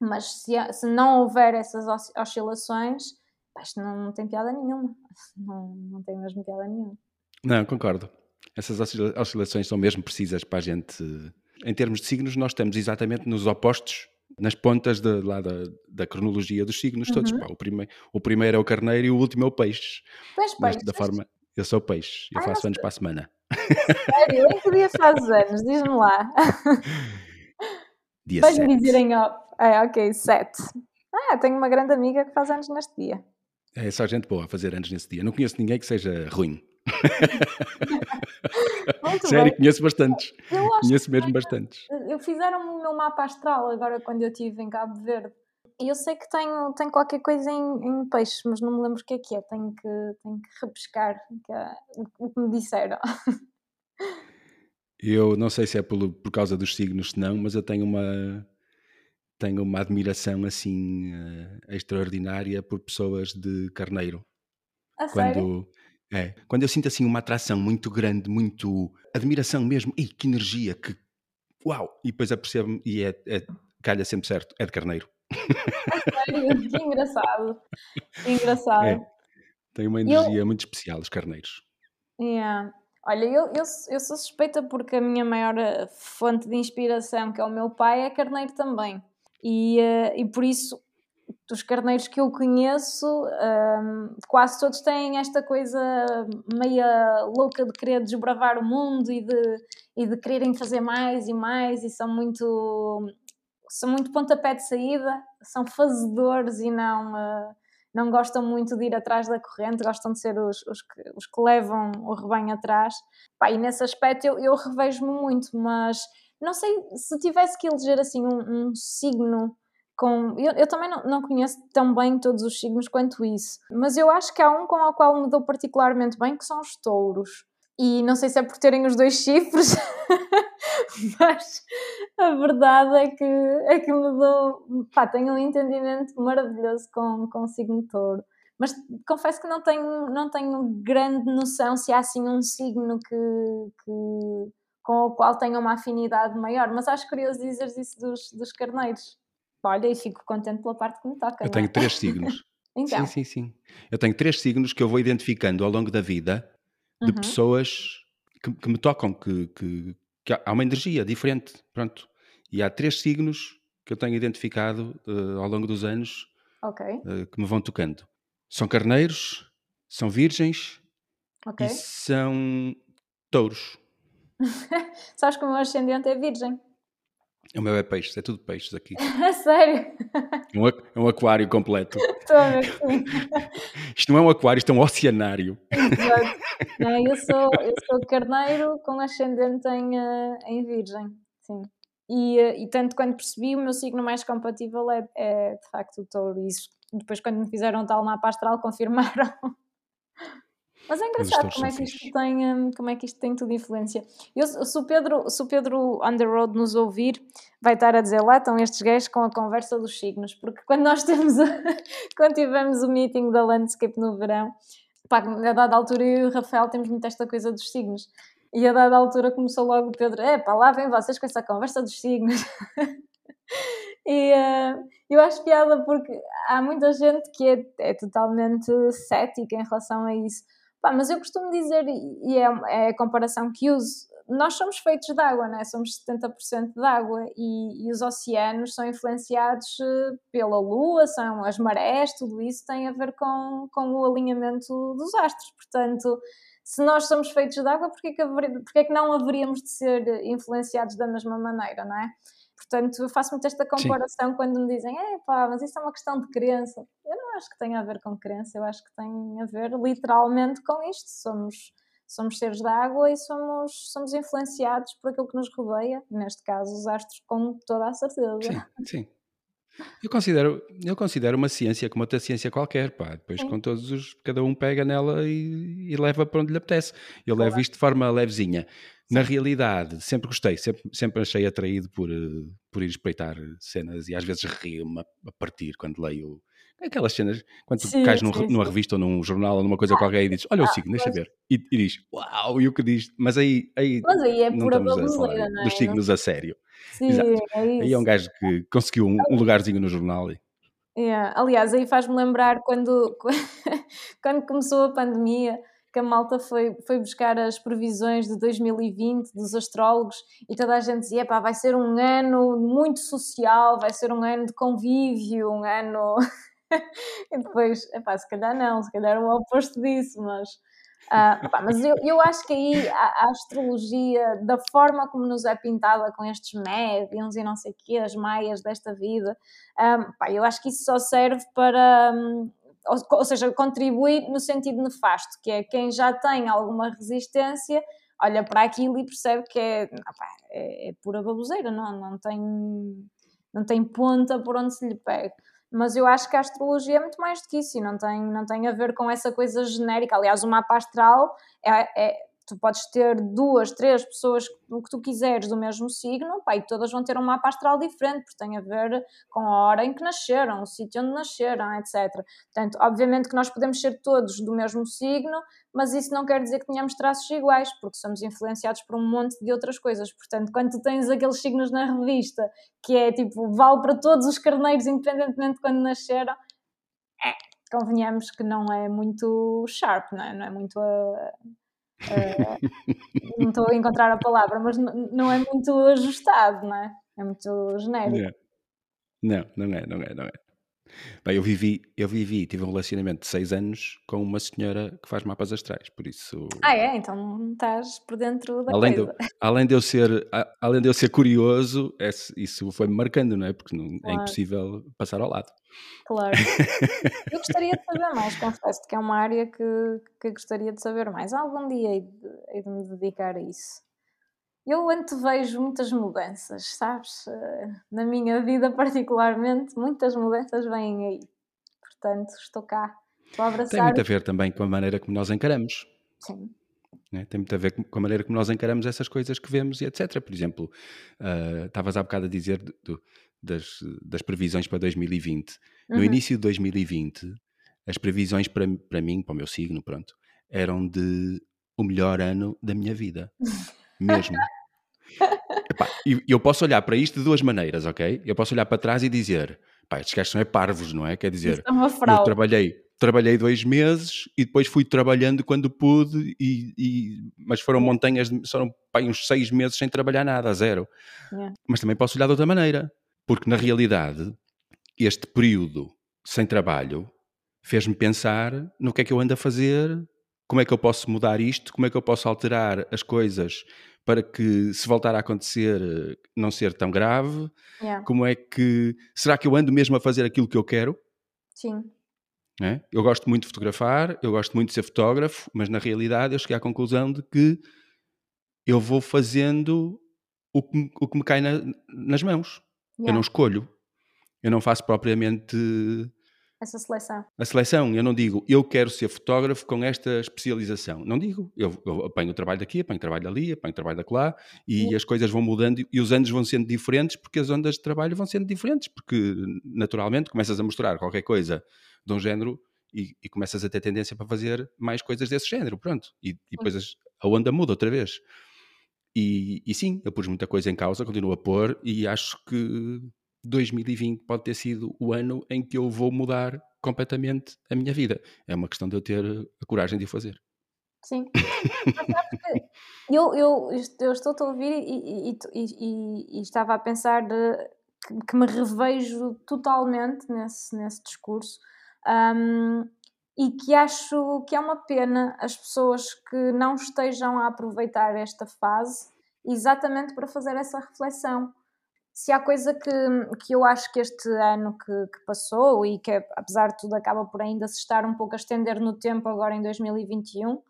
S2: mas se, se não houver essas oscilações, isto não, não tem piada nenhuma. Não, não tem mesmo piada nenhuma.
S1: Não, concordo. Essas oscilações são mesmo precisas para a gente. Em termos de signos, nós estamos exatamente nos opostos, nas pontas de, lá da, da cronologia dos signos uhum. todos. Pá, o, prime, o primeiro é o carneiro e o último é o peixe.
S2: Peixe, peixe.
S1: Da forma, eu sou peixe, eu faço anos para a semana.
S2: Sério? Em que dia fazes anos? Diz-me lá.
S1: Dia Vais-me
S2: dizer em off. É, ok, 7. Ah, tenho uma grande amiga que faz anos neste dia.
S1: É só gente boa a fazer anos nesse dia. Não conheço ninguém que seja ruim. Sério, bem. conheço bastantes. conheço mesmo que, bastantes.
S2: Eu fizeram o meu mapa astral agora quando eu estive em Cabo Verde. E eu sei que tenho, tenho qualquer coisa em, em peixe, mas não me lembro o que é que é. Tenho que, tenho que repescar é, o que me disseram.
S1: Eu não sei se é por, por causa dos signos, se não, mas eu tenho uma tenho uma admiração assim uh, extraordinária por pessoas de carneiro.
S2: A
S1: quando
S2: sério?
S1: é, quando eu sinto assim uma atração muito grande, muito admiração mesmo, e que energia, que uau! E depois apercebo-me e é, é, calha sempre certo, é de carneiro.
S2: A sério, que engraçado. Que engraçado. É,
S1: tem uma energia eu... muito especial os carneiros.
S2: Yeah. Olha, eu, eu, eu sou suspeita porque a minha maior eh, fonte de inspiração, que é o meu pai, é carneiro também. E, uh, e por isso, dos carneiros que eu conheço, um, quase todos têm esta coisa meia louca de querer desbravar o mundo e de, e de quererem fazer mais e mais, e são muito, são muito pontapé de saída, são fazedores e não. Uh, não gostam muito de ir atrás da corrente, gostam de ser os, os, que, os que levam o rebanho atrás. Pá, e nesse aspecto eu, eu revejo-me muito, mas não sei se tivesse que eleger assim um, um signo com. Eu, eu também não, não, conheço tão bem todos os signos quanto isso, mas eu acho que há um com o qual me dou particularmente bem, que são os touros. E não sei se é por terem os dois chifres, mas a verdade é que, é que me dou. Pá, tenho um entendimento maravilhoso com, com o signo touro. Mas confesso que não tenho, não tenho grande noção se há assim um signo que, que, com o qual tenho uma afinidade maior. Mas acho curioso dizer isso dos, dos carneiros. Olha, e fico contente pela parte que me toca.
S1: Eu tenho
S2: é?
S1: três signos.
S2: então.
S1: Sim, sim, sim. Eu tenho três signos que eu vou identificando ao longo da vida de uhum. pessoas que, que, me tocam, que, que, que, há uma energia diferente, pronto. E há três signos que eu tenho identificado uh, ao longo dos anos
S2: okay.
S1: uh, que me vão tocando. São carneiros, são virgens okay. e são touros.
S2: Sabes que o meu ascendente é virgem.
S1: O meu é peixes, é tudo peixes aqui.
S2: Sério?
S1: É um, é um aquário completo.
S2: Estou.
S1: Isto não é um aquário, isto é um oceanário.
S2: Exato. Não, eu, sou, eu sou carneiro com ascendente em, uh, em virgem, sim. E, uh, e tanto quando percebi, o meu signo mais compatível é, é de facto o touro. E isso, depois quando me fizeram tal mapa astral, confirmaram. Mas é engraçado como é, que isto tem, hum, como é que isto tem tudo influência. Eu, se, o Pedro, se o Pedro on the road nos ouvir, vai estar a dizer lá estão estes gajos com a conversa dos signos, porque quando nós temos, quando tivemos o meeting da Landscape no verão, pá, a dada altura eu e o Rafael temos muito esta coisa dos signos. E a dada altura começou logo o Pedro, é pá, lá vem vocês com essa conversa dos signos. E uh, eu acho piada porque há muita gente que é, é totalmente cética em relação a isso. Pá, mas eu costumo dizer, e é, é a comparação que uso, nós somos feitos de água, né? somos 70% de água e, e, os oceanos são influenciados eh, pela lua, são as marés, tudo isso tem a ver com, com o alinhamento dos astros. Portanto, se nós somos feitos de água, porquê que, haver, que não haveríamos de ser influenciados da mesma maneira, não é? Portanto, eu faço muito esta comparação Sim. quando me dizem, é pá, mas isso é uma questão de crença. Eu não acho que tenha a ver com crença, eu acho que tem a ver literalmente com isto. Somos, somos seres de água e somos, somos influenciados por aquilo que nos rodeia, neste caso os astros, com toda a certeza.
S1: Sim, sim. Eu considero, eu considero uma ciência como outra ciência qualquer, pá. Depois Sim. com todos os. Cada um pega nela e, e leva para onde lhe apetece. Eu claro. levo isto de forma levezinha. Sim. Na realidade, sempre gostei, sempre, sempre achei atraído por, eh, por ir espreitar cenas e às vezes rio-me a partir quando leio aquelas cenas, quando tu sim, cais num, sim, numa revista ou num jornal ou numa coisa ah, qualquer e dizes, olha o ah, signo, deixa ver. E, e diz, uau, e o que diz, mas aí, aí,
S2: mas aí é não pura estamos a falar
S1: é? dos signos
S2: não?
S1: a sério.
S2: Sim, Exato. é isso.
S1: Aí é um gajo que conseguiu um, um lugarzinho no jornal. E...
S2: Yeah. Aliás, aí faz-me lembrar quando, quando começou a pandemia, que a malta foi, foi buscar as previsões de 2020 dos astrólogos e toda a gente dizia: pá, vai ser um ano muito social, vai ser um ano de convívio, um ano. E depois, epá, se calhar não, se calhar o oposto disso, mas Uh, pá, mas eu, eu acho que aí a, a, astrologia, da forma como nos é pintada com estes médiums e não sei o quê, as maias desta vida, um, ah, pá, eu acho que isso só serve para. Um, ou, ou, seja, contribuir no sentido nefasto, que é quem já tem alguma resistência olha para aquilo e percebe que é, pá, é, é pura baboseira, não, não, tem, não tem ponta por onde se lhe pega mas eu acho que a astrologia é muito mais do que isso e não tem, não tem a ver com essa coisa genérica. Aliás, o mapa astral é, é tu podes ter duas, três pessoas o que tu quiseres do mesmo signo, pá, e todas vão ter um mapa astral diferente, porque tem a ver com a hora em que nasceram, o sítio onde nasceram, etc. Portanto, obviamente que nós podemos ser todos do mesmo signo, mas isso não quer dizer que tenhamos traços iguais, porque somos influenciados por um monte de outras coisas. Portanto, quando tu tens aqueles signos na revista, que é tipo, vale para todos os carneiros, independentemente de quando nasceram, é, convenhamos que não é muito sharp, não é, não é muito... Uh, Uh, não estou a encontrar a palavra, mas não é muito ajustado, não é? É muito genérico.
S1: Não, não, é, não é, não é. Bem, eu vivi, eu vivi, tive um relacionamento de seis anos com uma senhora que faz mapas astrais, por isso.
S2: Ah, é? Então estás por dentro da
S1: além
S2: coisa.
S1: De, além de eu ser, além de eu ser curioso, isso foi-me marcando, não é? Porque não, é claro. é impossível passar ao lado.
S2: Claro. Eu gostaria de saber mais, confesso que é uma área que, que gostaria de saber mais. Algum dia hei de, hei de me dedicar a isso. Eu antevejo muitas mudanças, sabes? Eh, na minha vida, particularmente, muitas mudanças vêm aí. Portanto, estou cá. Estou a abraçar.
S1: Tem muito a ver também com a maneira como nós encaramos.
S2: Sim.
S1: Né? Tem muito a ver com a maneira como nós encaramos essas coisas que vemos e etc. Por exemplo, uh, estavas há bocado a dizer do, das, das previsões para 2020. Uhum. No início de 2020, as previsões para, para mim, para o meu signo, pronto, eram de o melhor ano da minha vida. Mesmo. Epá, e eu posso olhar para isto de duas maneiras, ok? Eu posso olhar para trás e dizer, pá, estes gajos são é parvos, não é? Quer dizer, é eu trabalhei, trabalhei dois meses e depois fui trabalhando quando pude, e, e mas foram montanhas, foram pai, uns seis meses sem trabalhar nada, zero. Yeah. Mas também posso olhar de outra maneira, porque na realidade este período sem trabalho fez-me pensar no que é que eu ando a fazer, como é que eu posso mudar isto, como é que eu posso alterar as coisas para que se voltar a acontecer não ser tão grave, yeah. como é que será que eu ando mesmo a fazer aquilo que eu quero?
S2: Sim.
S1: É? Eu gosto muito de fotografar, eu gosto muito de ser fotógrafo, mas na realidade eu cheguei à conclusão de que eu vou fazendo o que, o que me cai na, nas mãos. Yeah. Eu não escolho. Eu não faço propriamente
S2: essa seleção.
S1: A seleção, eu não digo eu quero ser fotógrafo com esta especialização. Não digo. Eu, eu apanho o trabalho daqui, apanho o trabalho dali, apanho o trabalho daquela e as coisas vão mudando e os anos vão sendo diferentes porque as ondas de trabalho vão sendo diferentes. Porque naturalmente começas a mostrar qualquer coisa de um género e, e começas a ter tendência para fazer mais coisas desse género. Pronto. E, e depois a onda muda outra vez. E, e sim, eu pus muita coisa em causa, continuo a pôr e acho que 2020 pode ter sido o ano em que eu vou mudar completamente a minha vida. É uma questão de eu ter a coragem de o fazer.
S2: Sim. eu, eu, eu estou a ouvir e, e, e, e, estava a pensar de, que, que, me revejo totalmente nesse, nesse discurso um, e que acho que é uma pena as pessoas que não estejam a aproveitar esta fase exatamente para fazer essa reflexão se há coisa que, que eu acho que este ano que, que, passou e que apesar de tudo acaba por ainda se estar um pouco a estender no tempo agora em 2021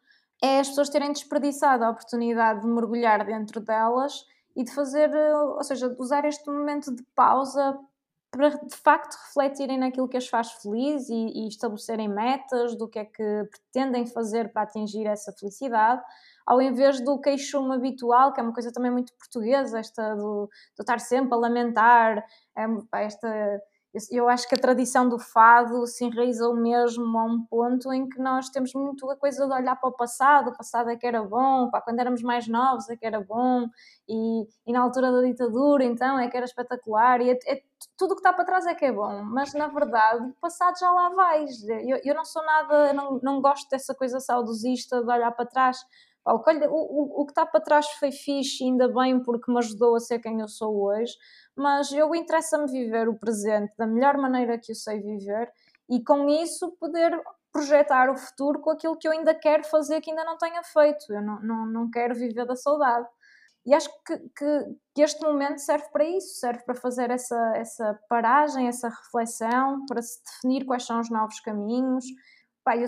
S2: é as pessoas terem desperdiçado a oportunidade de mergulhar dentro delas e de fazer, ou seja, de usar este momento de pausa para de facto refletirem naquilo que as faz feliz e, e estabelecerem metas do que é que pretendem fazer para atingir essa felicidade ao invés do queixume habitual, que é uma coisa também muito portuguesa, esta do, do estar sempre a lamentar, é, esta eu acho que a tradição do fado se enraizou mesmo a um ponto em que nós temos muito a coisa de olhar para o passado, o passado é que era bom, quando éramos mais novos é que era bom, e, e na altura da ditadura então é que era espetacular, e é, é, tudo o que está para trás é que é bom, mas na verdade o passado já lá vai. Eu, eu não sou nada, não, não gosto dessa coisa saudosista de olhar para trás, o, o, o que está para trás foi fixe, ainda bem, porque me ajudou a ser quem eu sou hoje, mas eu interessa-me viver o presente da melhor maneira que eu sei viver e com isso poder projetar o futuro com aquilo que eu ainda quero fazer que ainda não tenha feito. Eu não, não, não quero viver da saudade. E acho que, que, que, este momento serve para isso, serve para fazer essa, essa paragem, essa reflexão, para se definir quais são os novos caminhos Pá, eu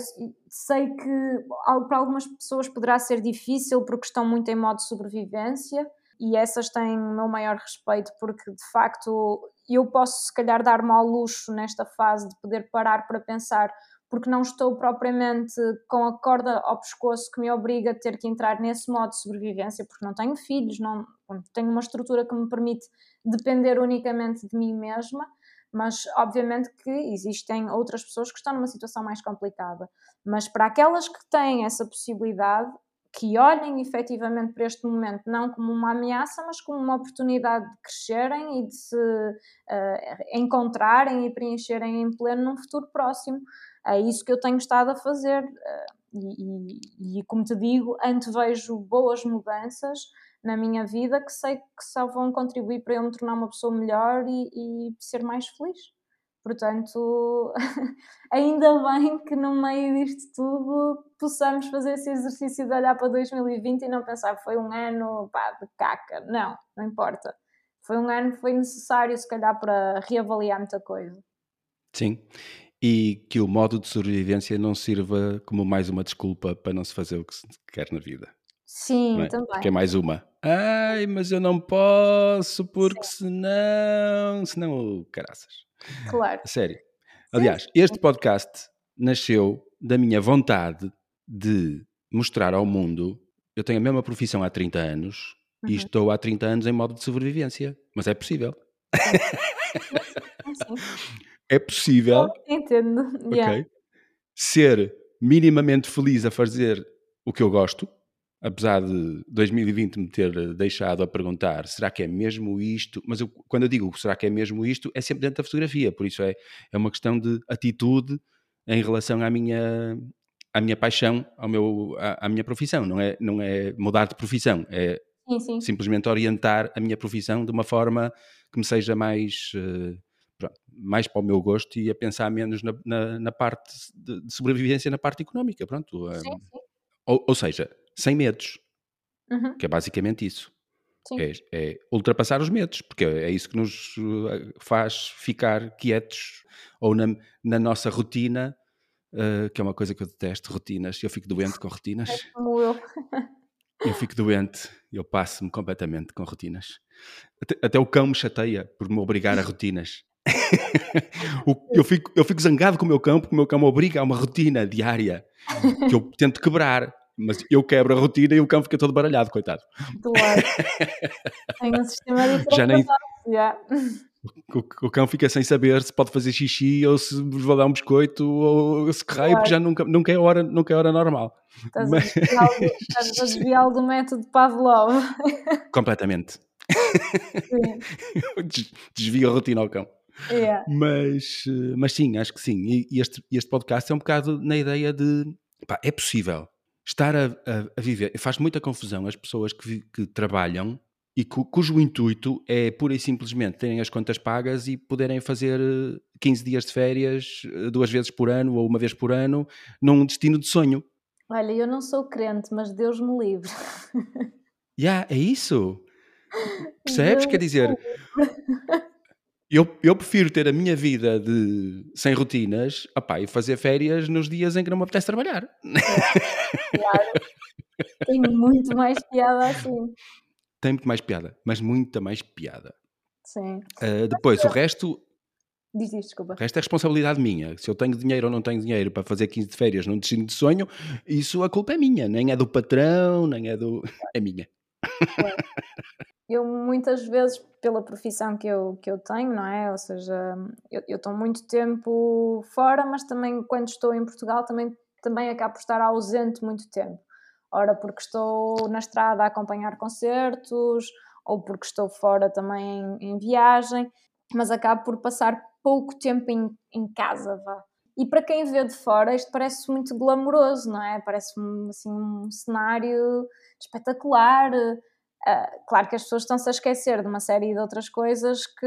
S2: sei que para algumas pessoas poderá ser difícil porque estão muito em modo de sobrevivência e essas têm o meu maior respeito porque de facto eu posso se calhar dar-me ao luxo nesta fase de poder parar para pensar porque não estou propriamente com a corda ao pescoço que me obriga a ter que entrar nesse modo de sobrevivência porque não tenho filhos, não tenho uma estrutura que me permite depender unicamente de mim mesma mas obviamente que existem outras pessoas que estão numa situação mais complicada. Mas para aquelas que têm essa possibilidade, que olhem efetivamente para este momento não como uma ameaça, mas como uma oportunidade de crescerem e de se uh, encontrarem e preencherem em pleno num futuro próximo. É isso que eu tenho estado a fazer. Uh, e, e, e, como te digo, antevejo boas mudanças na minha vida que sei que só vão contribuir para eu me tornar uma pessoa melhor e, e ser mais feliz. Portanto, ainda bem que no meio disto tudo possamos fazer esse exercício de olhar para 2020 e não pensar que foi um ano pá, de caca. Não, não importa. Foi um ano que foi necessário, se calhar, para reavaliar muita coisa.
S1: Sim, e que o modo de sobrevivência não sirva como mais uma desculpa para não se fazer o que se quer na vida.
S2: Sim, é? também.
S1: Porque é mais uma. Ai, mas eu não posso, porque Sim. senão. Senão, caraças.
S2: Claro.
S1: Sério. Aliás, este podcast nasceu da minha vontade de mostrar ao mundo. Eu tenho a mesma profissão há 30 anos uhum. e estou há 30 anos em modo de sobrevivência. Mas é possível. é possível.
S2: entendo.
S1: Yeah. Ser minimamente feliz a fazer o que eu gosto apesar de 2020 me ter deixado a perguntar será que é mesmo isto, mas eu, quando eu digo será que é mesmo isto, é sempre dentro da fotografia, por isso é, é uma questão de atitude em relação à minha, à minha paixão, ao meu, à, à minha profissão. Não é, não é mudar de profissão, é
S2: sim, sim.
S1: simplesmente orientar a minha profissão de uma forma que me seja mais, uh, pronto, mais para o meu gosto e a pensar menos na, na, na parte de, de, sobrevivência na parte económica. Pronto,
S2: sim,
S1: ou, ou, seja, sem medos,
S2: uhum.
S1: que é basicamente isso. É, é, ultrapassar os medos, porque é isso que nos eh, faz ficar quietos ou na, na nossa rotina, uh, que é uma coisa que eu detesto, rotinas. Eu fico doente com rotinas. É
S2: como eu.
S1: eu fico doente, eu passo-me completamente com rotinas. Até, até, o cão me chateia por me obrigar a rotinas. eu, fico, eu fico zangado com o meu cão porque o meu cão me obriga a uma rotina diária que eu tento quebrar. Mas eu quebro a rotina e o cão fica todo baralhado, coitado.
S2: Claro. Tem um sistema de Já nem... Yeah.
S1: O, o, cão fica sem saber se pode fazer xixi ou se vou dar um biscoito ou se raio, claro. porque já nunca, nunca, é hora, nunca é hora normal.
S2: Estás Mas... a desviar do método Pavlov.
S1: Completamente. Desvia a rotina ao cão.
S2: Yeah.
S1: Mas, mas sim, acho que sim. E este, este podcast é um bocado na ideia de pá, é possível estar a, a, a viver. Faz muita confusão as pessoas que, que trabalham e cu, cujo intuito é pura e simplesmente terem as contas pagas e poderem fazer 15 eh, dias de férias eh, duas vezes por ano ou uma vez por ano num destino de sonho.
S2: Olha, eu não sou crente, mas Deus me livre.
S1: Já, yeah, é isso. Percebes? Deus Quer dizer, eu, eu prefiro ter a minha vida de, sem rotinas opá, e fazer férias nos dias em que não me apetece trabalhar.
S2: É, claro. Tem muito mais piada assim.
S1: Tem muito mais piada, mas muita mais piada.
S2: Sim.
S1: Uh, depois, o resto.
S2: Diz isto, desculpa.
S1: O resto é responsabilidade minha. Se eu tenho dinheiro ou não tenho dinheiro para fazer 15 de férias num destino de sonho, isso a culpa é minha. Nem é do patrão, nem é do. É minha.
S2: Eu muitas vezes, pela profissão que eu, que eu tenho, não é? Ou seja, eu, eu estou muito tempo fora, mas também quando estou em Portugal também, também acabo por estar ausente muito tempo. Ora, porque estou na estrada a acompanhar concertos, ou porque estou fora também em, em viagem, mas acabo por passar pouco tempo em, em casa, vá. E para quem vê de fora, isto parece muito glamouroso, não é? Parece assim, um cenário espetacular. Uh, claro que as pessoas estão-se a esquecer de uma série de outras coisas que,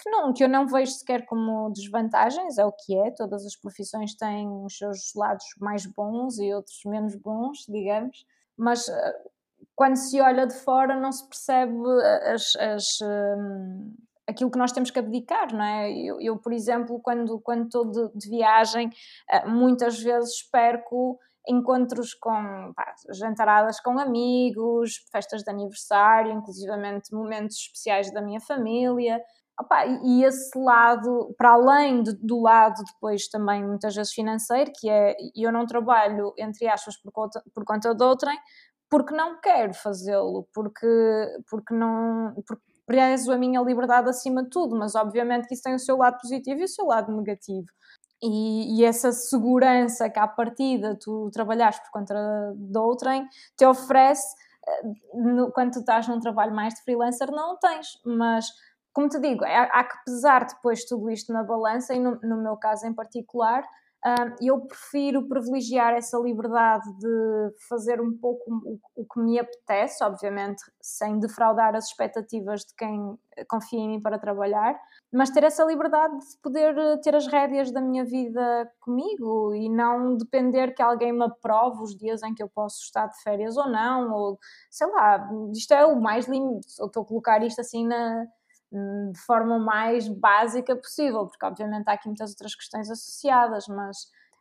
S2: que, não, que eu não vejo sequer como desvantagens, é o que é, todas as profissões têm os seus lados mais bons e outros menos bons, digamos, mas uh, quando se olha de fora não se percebe as, as, um, aquilo que nós temos que abdicar, não é? Eu, eu por exemplo, quando, estou de, de viagem, uh, muitas vezes perco encontros com pá, jantaradas com amigos, festas de aniversário, inclusivamente momentos especiais da minha família. Opa, e esse lado, para além de, do lado depois também muitas vezes financeiro, que é eu não trabalho, entre aspas, por conta, por conta de outrem, porque não quero fazê-lo, porque, porque não. Porque prezo a minha liberdade acima de tudo, mas obviamente que isso tem o seu lado positivo e o seu lado negativo. E, e, essa segurança que à partida tu trabalhares por conta de outrem te oferece eh, no, quando tu estás num trabalho mais de freelancer não tens, mas como te digo, há, há que pesar depois tudo isto na balança e no, no meu caso em particular eu prefiro privilegiar essa liberdade de fazer um pouco o, o, que me apetece, obviamente sem defraudar as expectativas de quem confia em mim para trabalhar, mas ter essa liberdade de poder eh, ter as rédeas da minha vida comigo e não depender que alguém me aprove os dias em que eu posso estar de férias ou não, ou sei lá, isto é o mais limite, eu estou a colocar isto assim na de forma mais básica possível, porque obviamente há aqui muitas outras questões associadas, mas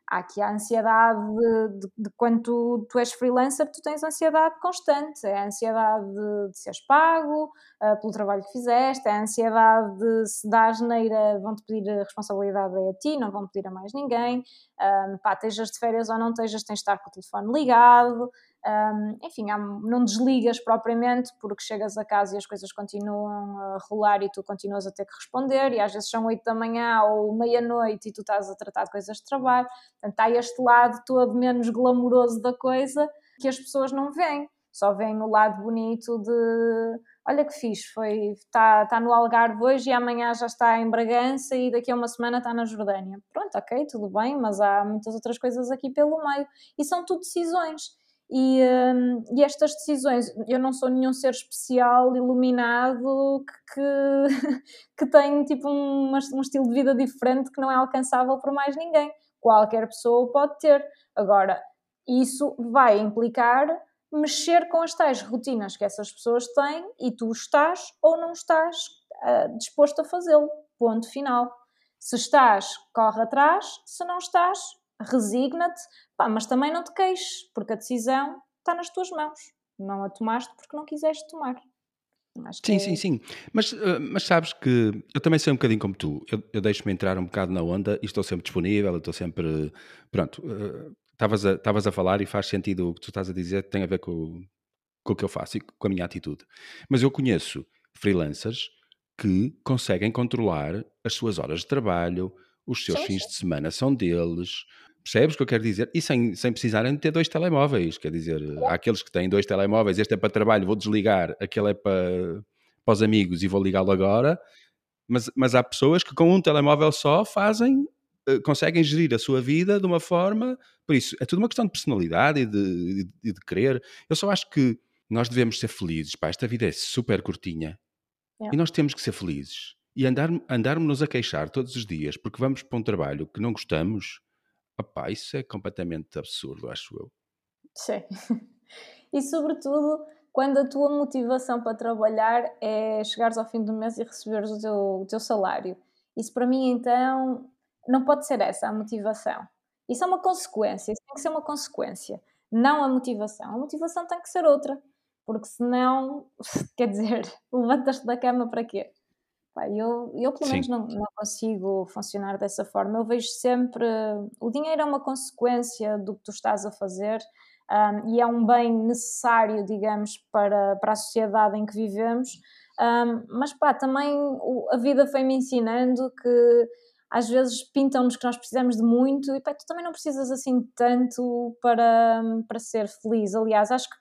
S2: há aqui a ansiedade de, de, de quando tu, tu, és freelancer, tu tens ansiedade constante, é a ansiedade de, de seres pago uh, pelo trabalho que fizeste, é a ansiedade de se dá asneira vão-te pedir a responsabilidade a ti, não vão pedir a mais ninguém, um, pá, estejas de férias ou não estejas, tens de estar com o telefone ligado, um, enfim, há, não desligas propriamente porque chegas a casa e as coisas continuam a rolar e tu continuas a ter que responder e às vezes são 8 da manhã ou meia-noite e tu estás a tratar de coisas de trabalho. Portanto, há este lado todo menos glamouroso da coisa que as pessoas não veem. só veem o lado bonito de olha que fixe, foi, está tá no Algarve hoje e amanhã já está em Bragança e daqui a uma semana está na Jordânia. Pronto, ok, tudo bem, mas há muitas outras coisas aqui pelo meio e são tudo decisões. E, um, e, estas decisões, eu não sou nenhum ser especial, iluminado, que, que, que tem tipo um, um estilo de vida diferente que não é alcançável por mais ninguém. Qualquer pessoa pode ter. Agora, isso vai implicar mexer com as tais rotinas que essas pessoas têm e tu estás ou não estás uh, disposto a fazê-lo. Ponto final. Se estás, corre atrás, se não estás, resigna-te, mas também não te queixes, porque a decisão está nas tuas mãos. Não a tomaste porque não quiseste tomar.
S1: sim, é... sim, sim. Mas, uh, mas sabes que eu também sou um bocadinho como tu. Eu, eu deixo-me entrar um bocado na onda e estou sempre disponível, estou sempre. Pronto, uh, estavas a, a falar e faz sentido o que tu estás a dizer, tem a ver com, com o que eu faço e com a minha atitude. Mas eu conheço freelancers que conseguem controlar as suas horas de trabalho, os seus sim, fins sim. de semana são deles. Percebes o que eu quero dizer? E sem, sem precisarem de ter dois telemóveis. Quer dizer, há aqueles que têm dois telemóveis, este é para trabalho, vou desligar, aquele é para, para os amigos e vou ligá-lo agora. Mas, mas há pessoas que com um telemóvel só fazem eh, conseguem gerir a sua vida de uma forma. Por isso, é tudo uma questão de personalidade e de, de, de querer. Eu só acho que nós devemos ser felizes. Pá, esta vida é super curtinha é. e nós temos que ser felizes. E andar, andarmos-nos a queixar todos os dias porque vamos para um trabalho que não gostamos, opá, isso é completamente absurdo, acho eu.
S2: Sim. E sobretudo quando a tua motivação para trabalhar é chegares ao fim do mês e receberes o teu, o teu salário. Isso para mim então não pode ser essa a motivação. Isso é uma consequência, isso tem que ser uma consequência, não a motivação. A motivação tem que ser outra, porque senão, quer dizer, levantas-te da cama para quê? Eu, eu pelo menos não, não, consigo funcionar dessa forma. Eu vejo sempre o dinheiro é uma consequência do que tu estás a fazer um, e é um bem necessário, digamos, para, para a sociedade em que vivemos. Um, mas pá, também a vida foi-me ensinando que às vezes pintam-nos que nós precisamos de muito e pá, tu também não precisas assim tanto para, para ser feliz. Aliás, acho que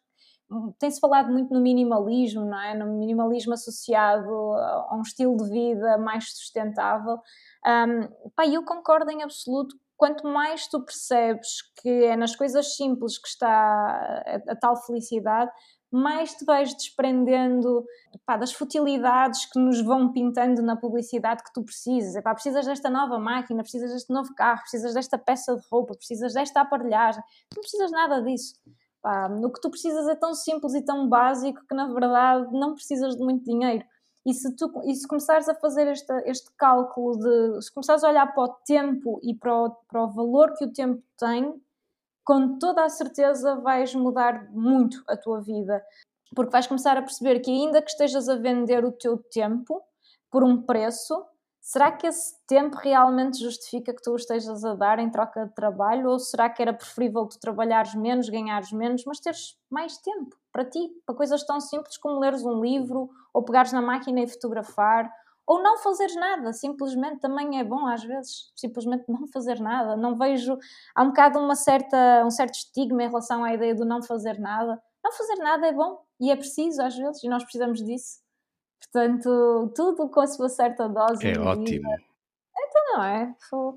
S2: tem-se falado muito no minimalismo, não é? No minimalismo associado a um estilo de vida mais sustentável. Um, pá, eu concordo em absoluto. Quanto mais tu percebes que é nas coisas simples que está a, a tal felicidade, mais te vais desprendendo pá, das futilidades que nos vão pintando na publicidade que tu precisas. Epá, precisas desta nova máquina, precisas deste novo carro, precisas desta peça de roupa, precisas desta aparelhagem. Não precisas nada disso. Pá, o que tu precisas é tão simples e tão básico que, na verdade, não precisas de muito dinheiro. E se, tu, e se começares a fazer este, este cálculo de. Se começares a olhar para o tempo e para o, para o valor que o tempo tem, com toda a certeza vais mudar muito a tua vida, porque vais começar a perceber que, ainda que estejas a vender o teu tempo por um preço, será que esse tempo realmente justifica que tu o estejas a dar em troca de trabalho? Ou será que era preferível tu trabalhares menos, ganhares menos, mas teres mais tempo para ti, para coisas tão simples como leres um livro, ou pegares na máquina e fotografar, ou não fazeres nada, simplesmente também é bom às vezes, simplesmente não fazer nada. Não vejo, há um bocado uma certa, um certo estigma em relação à ideia do não fazer nada. Não fazer nada é bom e é preciso às vezes e nós precisamos disso. Portanto, tudo com a sua certa dose.
S1: É ótimo. Vida.
S2: Então não é? Foi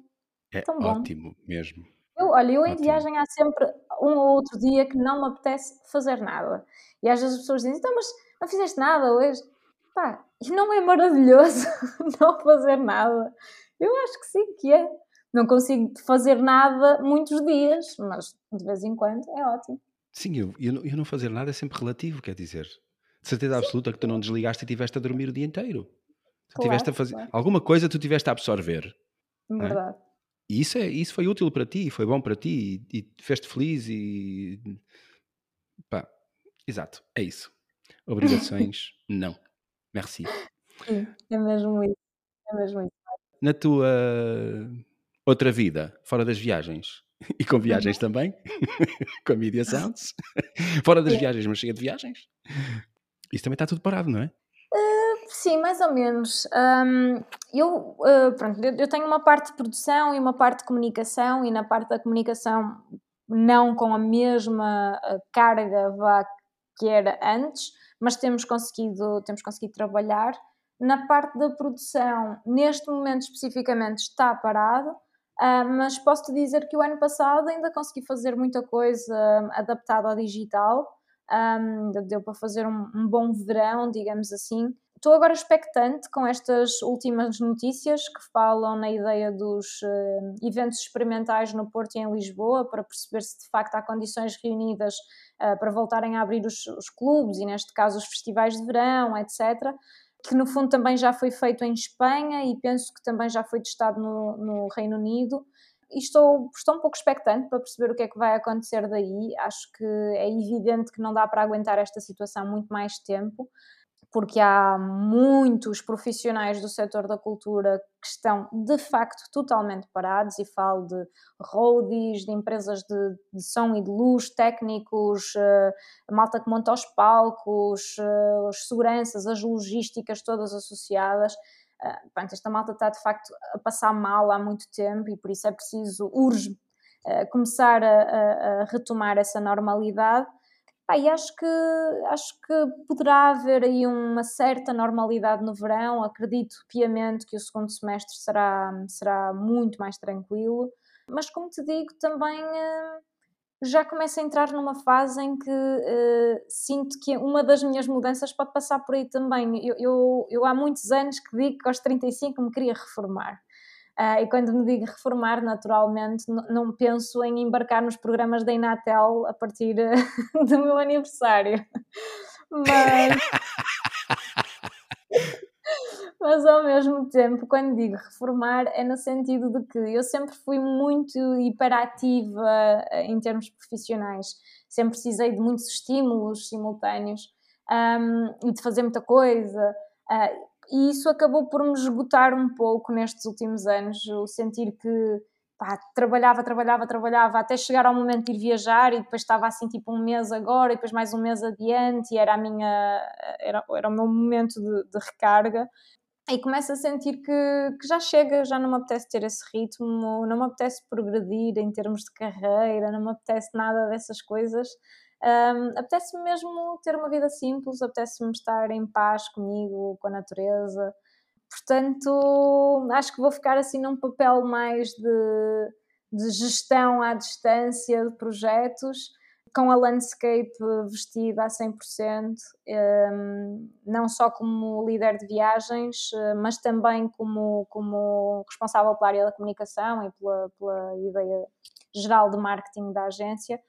S1: é tão bom. ótimo mesmo.
S2: Eu, olha, eu em ótimo. viagem há sempre um ou outro dia que não me apetece fazer nada. E às vezes as pessoas dizem, então, mas não fizeste nada hoje? Pá, e não é maravilhoso não fazer nada? Eu acho que sim, que é. Não consigo fazer nada muitos dias, mas de vez em quando é ótimo.
S1: Sim, eu, eu, eu não fazer nada é sempre relativo, quer dizer. De certeza absoluta que tu não desligaste e estiveste a dormir o dia inteiro. Tu claro, tiveste a fazer claro. alguma coisa tu tiveste a absorver.
S2: É? Verdade. É?
S1: E isso, é, isso foi útil para ti, foi bom para ti e, e fez-te feliz e pá, exato, é isso. Obrigações, não. Merci.
S2: Sim, é mesmo isso. É mesmo isso.
S1: Na tua outra vida, fora das viagens, e com viagens uhum. também, com a Media Sounds, fora das viagens, mas cheia de viagens, isso também está tudo parado, não é?
S2: Uh, sim, mais ou menos. Um, eu, uh, pronto, eu tenho uma parte de produção e uma parte de comunicação, e na parte da comunicação não com a mesma carga vá, que era antes, mas temos conseguido, temos conseguido trabalhar. Na parte da produção, neste momento especificamente, está parado, uh, mas posso-te dizer que o ano passado ainda consegui fazer muita coisa adaptada ao digital. Um, deu para fazer um, um bom verão, digamos assim. Estou agora expectante com estas últimas notícias que falam na ideia dos uh, eventos experimentais no Porto e em Lisboa para perceber se de facto há condições reunidas uh, para voltarem a abrir os, os, clubes e, neste caso, os festivais de verão, etc. Que no fundo também já foi feito em Espanha e penso que também já foi testado no, no Reino Unido e estou, estou um pouco expectante para perceber o que é que vai acontecer daí. Acho que é evidente que não dá para aguentar esta situação muito mais tempo, porque há muitos profissionais do setor da cultura que estão de facto totalmente parados, e falo de roadies, de empresas de, de som e de luz, técnicos, uh, malta que monta os palcos, uh, as seguranças, as logísticas todas associadas Uh, pronto, esta malta está de facto a passar mal há muito tempo e por isso é preciso, urge, uh, começar a, a, a, retomar essa normalidade. Ah, e acho que, acho que poderá haver aí uma certa normalidade no verão. Acredito piamente que o segundo semestre será, será muito mais tranquilo. Mas, como te digo, também uh, já começo a entrar numa fase em que uh, sinto que uma das minhas mudanças pode passar por aí também. Eu, eu, eu há muitos anos que digo que aos 35 me queria reformar. Uh, e quando me digo reformar, naturalmente, não penso em embarcar nos programas da Inatel a partir do meu aniversário. Mas. Mas ao mesmo tempo, quando digo reformar, é no sentido de que eu sempre fui muito hiperativa eh, em termos profissionais, sempre precisei de muitos estímulos simultâneos um, e de fazer muita coisa. Uh, e isso acabou por me esgotar um pouco nestes últimos anos, o sentir que pá, trabalhava, trabalhava, trabalhava até chegar ao momento de ir viajar e depois estava assim tipo um mês agora e depois mais um mês adiante e era a minha era, era o meu momento de, de recarga e começo a sentir que, que, já chega, já não me apetece ter esse ritmo, não me apetece progredir em termos de carreira, não me apetece nada dessas coisas. Um, apetece-me mesmo ter uma vida simples, apetece-me estar em paz comigo, com a natureza. Portanto, acho que vou ficar assim num papel mais de, de gestão à distância de projetos com a landscape vestida a 100%, um, não só como líder de viagens, eh, mas também como, como responsável pela área da comunicação e pela, pela ideia geral de marketing da agência.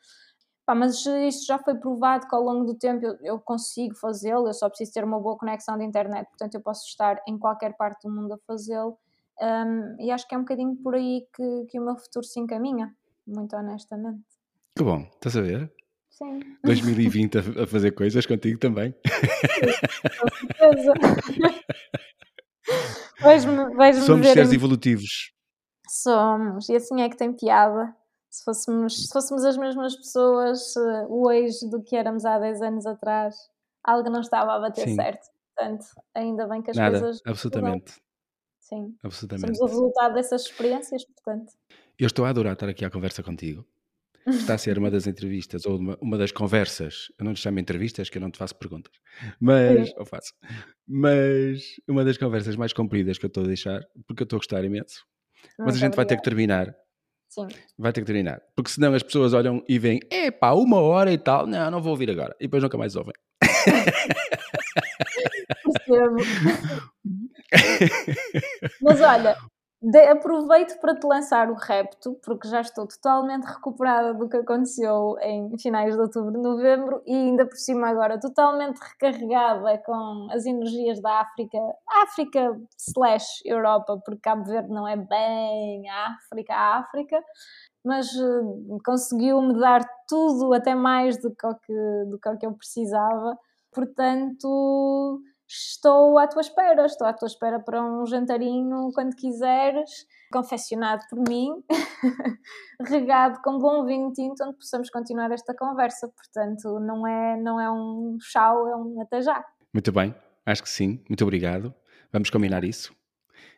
S2: Mas isso já foi provado que ao longo do tempo eu, eu consigo fazê-lo, eu só preciso ter uma boa conexão de internet, portanto eu posso estar em qualquer parte do mundo a fazê-lo. Um, e acho que é um bocadinho por aí que, que o meu futuro se encaminha, muito honestamente.
S1: Que bom, estás a ver?
S2: Sim.
S1: 2020 a, a fazer coisas contigo também.
S2: com certeza. Vejo-me
S1: Somos seres em... evolutivos.
S2: Somos, e assim é que tem piada. Se fôssemos, se fôssemos as mesmas pessoas uh, hoje do que éramos há 10 anos atrás, algo não estava a bater Sim. certo. Portanto, ainda bem que as
S1: Nada,
S2: coisas.
S1: Absolutamente.
S2: Sim.
S1: Absolutamente.
S2: Somos o resultado dessas experiências, portanto.
S1: Eu estou a adorar estar aqui à conversa contigo está a ser uma das entrevistas ou uma, uma das conversas. Eu não te chamo entrevistas, que eu não te faço perguntas, mas eu faço. Mas uma das conversas mais compridas que eu estou a deixar, porque eu estou a gostar imenso. Mas a gente vai ter que terminar.
S2: Sim.
S1: Vai ter que terminar. Porque senão as pessoas olham e veem, epá, uma hora e tal. Não, não vou ouvir agora. E depois nunca mais ouvem.
S2: Mas olha, de, aproveito para te lançar o repto, porque já estou totalmente recuperada do que aconteceu em finais de outubro, novembro e ainda por cima agora totalmente recarregada com as energias da África, África slash Europa, porque Cabo Verde não é bem África, África, mas uh, conseguiu-me dar tudo, até mais do que, que, do que eu precisava. Portanto, estou à tua espera, estou à tua espera para um jantarinho quando quiseres, confeccionado por mim, regado com bom vinho tinto, onde possamos continuar esta conversa. Portanto, não é, não é um chau, é um até já.
S1: Muito bem, acho que sim, muito obrigado. Vamos combinar isso.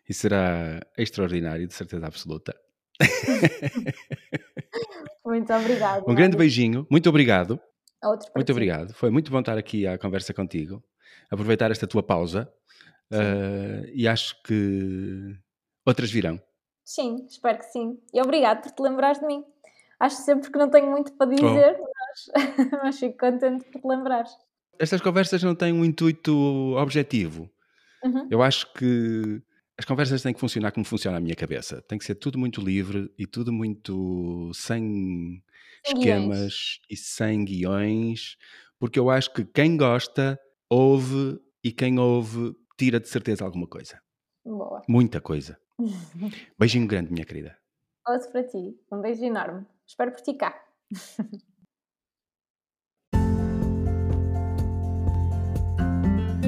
S1: E será extraordinário, de certeza absoluta.
S2: muito obrigado.
S1: Um grande beijinho, muito obrigado.
S2: Outro
S1: muito obrigado. Foi muito bom estar aqui à conversa contigo. Aproveitar esta tua pausa. Uh, e acho que outras virão.
S2: Sim, espero que sim. E obrigado por te lembrares de mim. Acho sempre que não tenho muito para dizer, oh. mas, mas fico contente por te lembrares.
S1: Estas conversas não têm um intuito objetivo. Uhum. Eu acho que as conversas têm que funcionar como funciona a minha cabeça. Tem que ser tudo muito livre e tudo muito sem, sem esquemas guiões. e sem guiões, porque eu acho que quem gosta ouve e quem ouve tira de certeza alguma coisa.
S2: Boa.
S1: Muita coisa. Beijinho grande, minha querida.
S2: Outro para ti. Um beijo enorme. Espero por ti cá.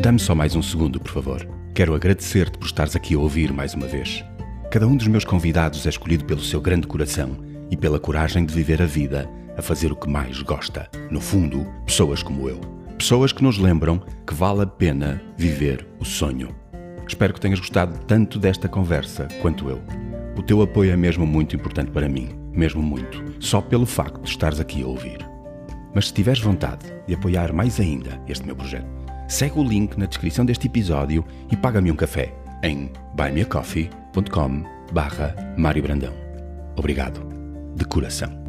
S1: Dá-me só mais um segundo, por favor. Quero agradecer-te por estares aqui a ouvir mais uma vez. Cada um dos meus convidados é escolhido pelo seu grande coração e pela coragem de viver a vida a fazer o que mais gosta. No fundo, pessoas como eu. Pessoas que nos lembram que vale a pena viver o sonho. Espero que tenhas gostado tanto desta conversa quanto eu. O teu apoio é mesmo muito importante para mim, mesmo muito, só pelo facto de estares aqui a ouvir. Mas se tiveres vontade de apoiar mais ainda este meu projeto, segue o link na descrição deste episódio e paga-me um café em buymeacoffee.com barra Mário Brandão. Obrigado, de coração.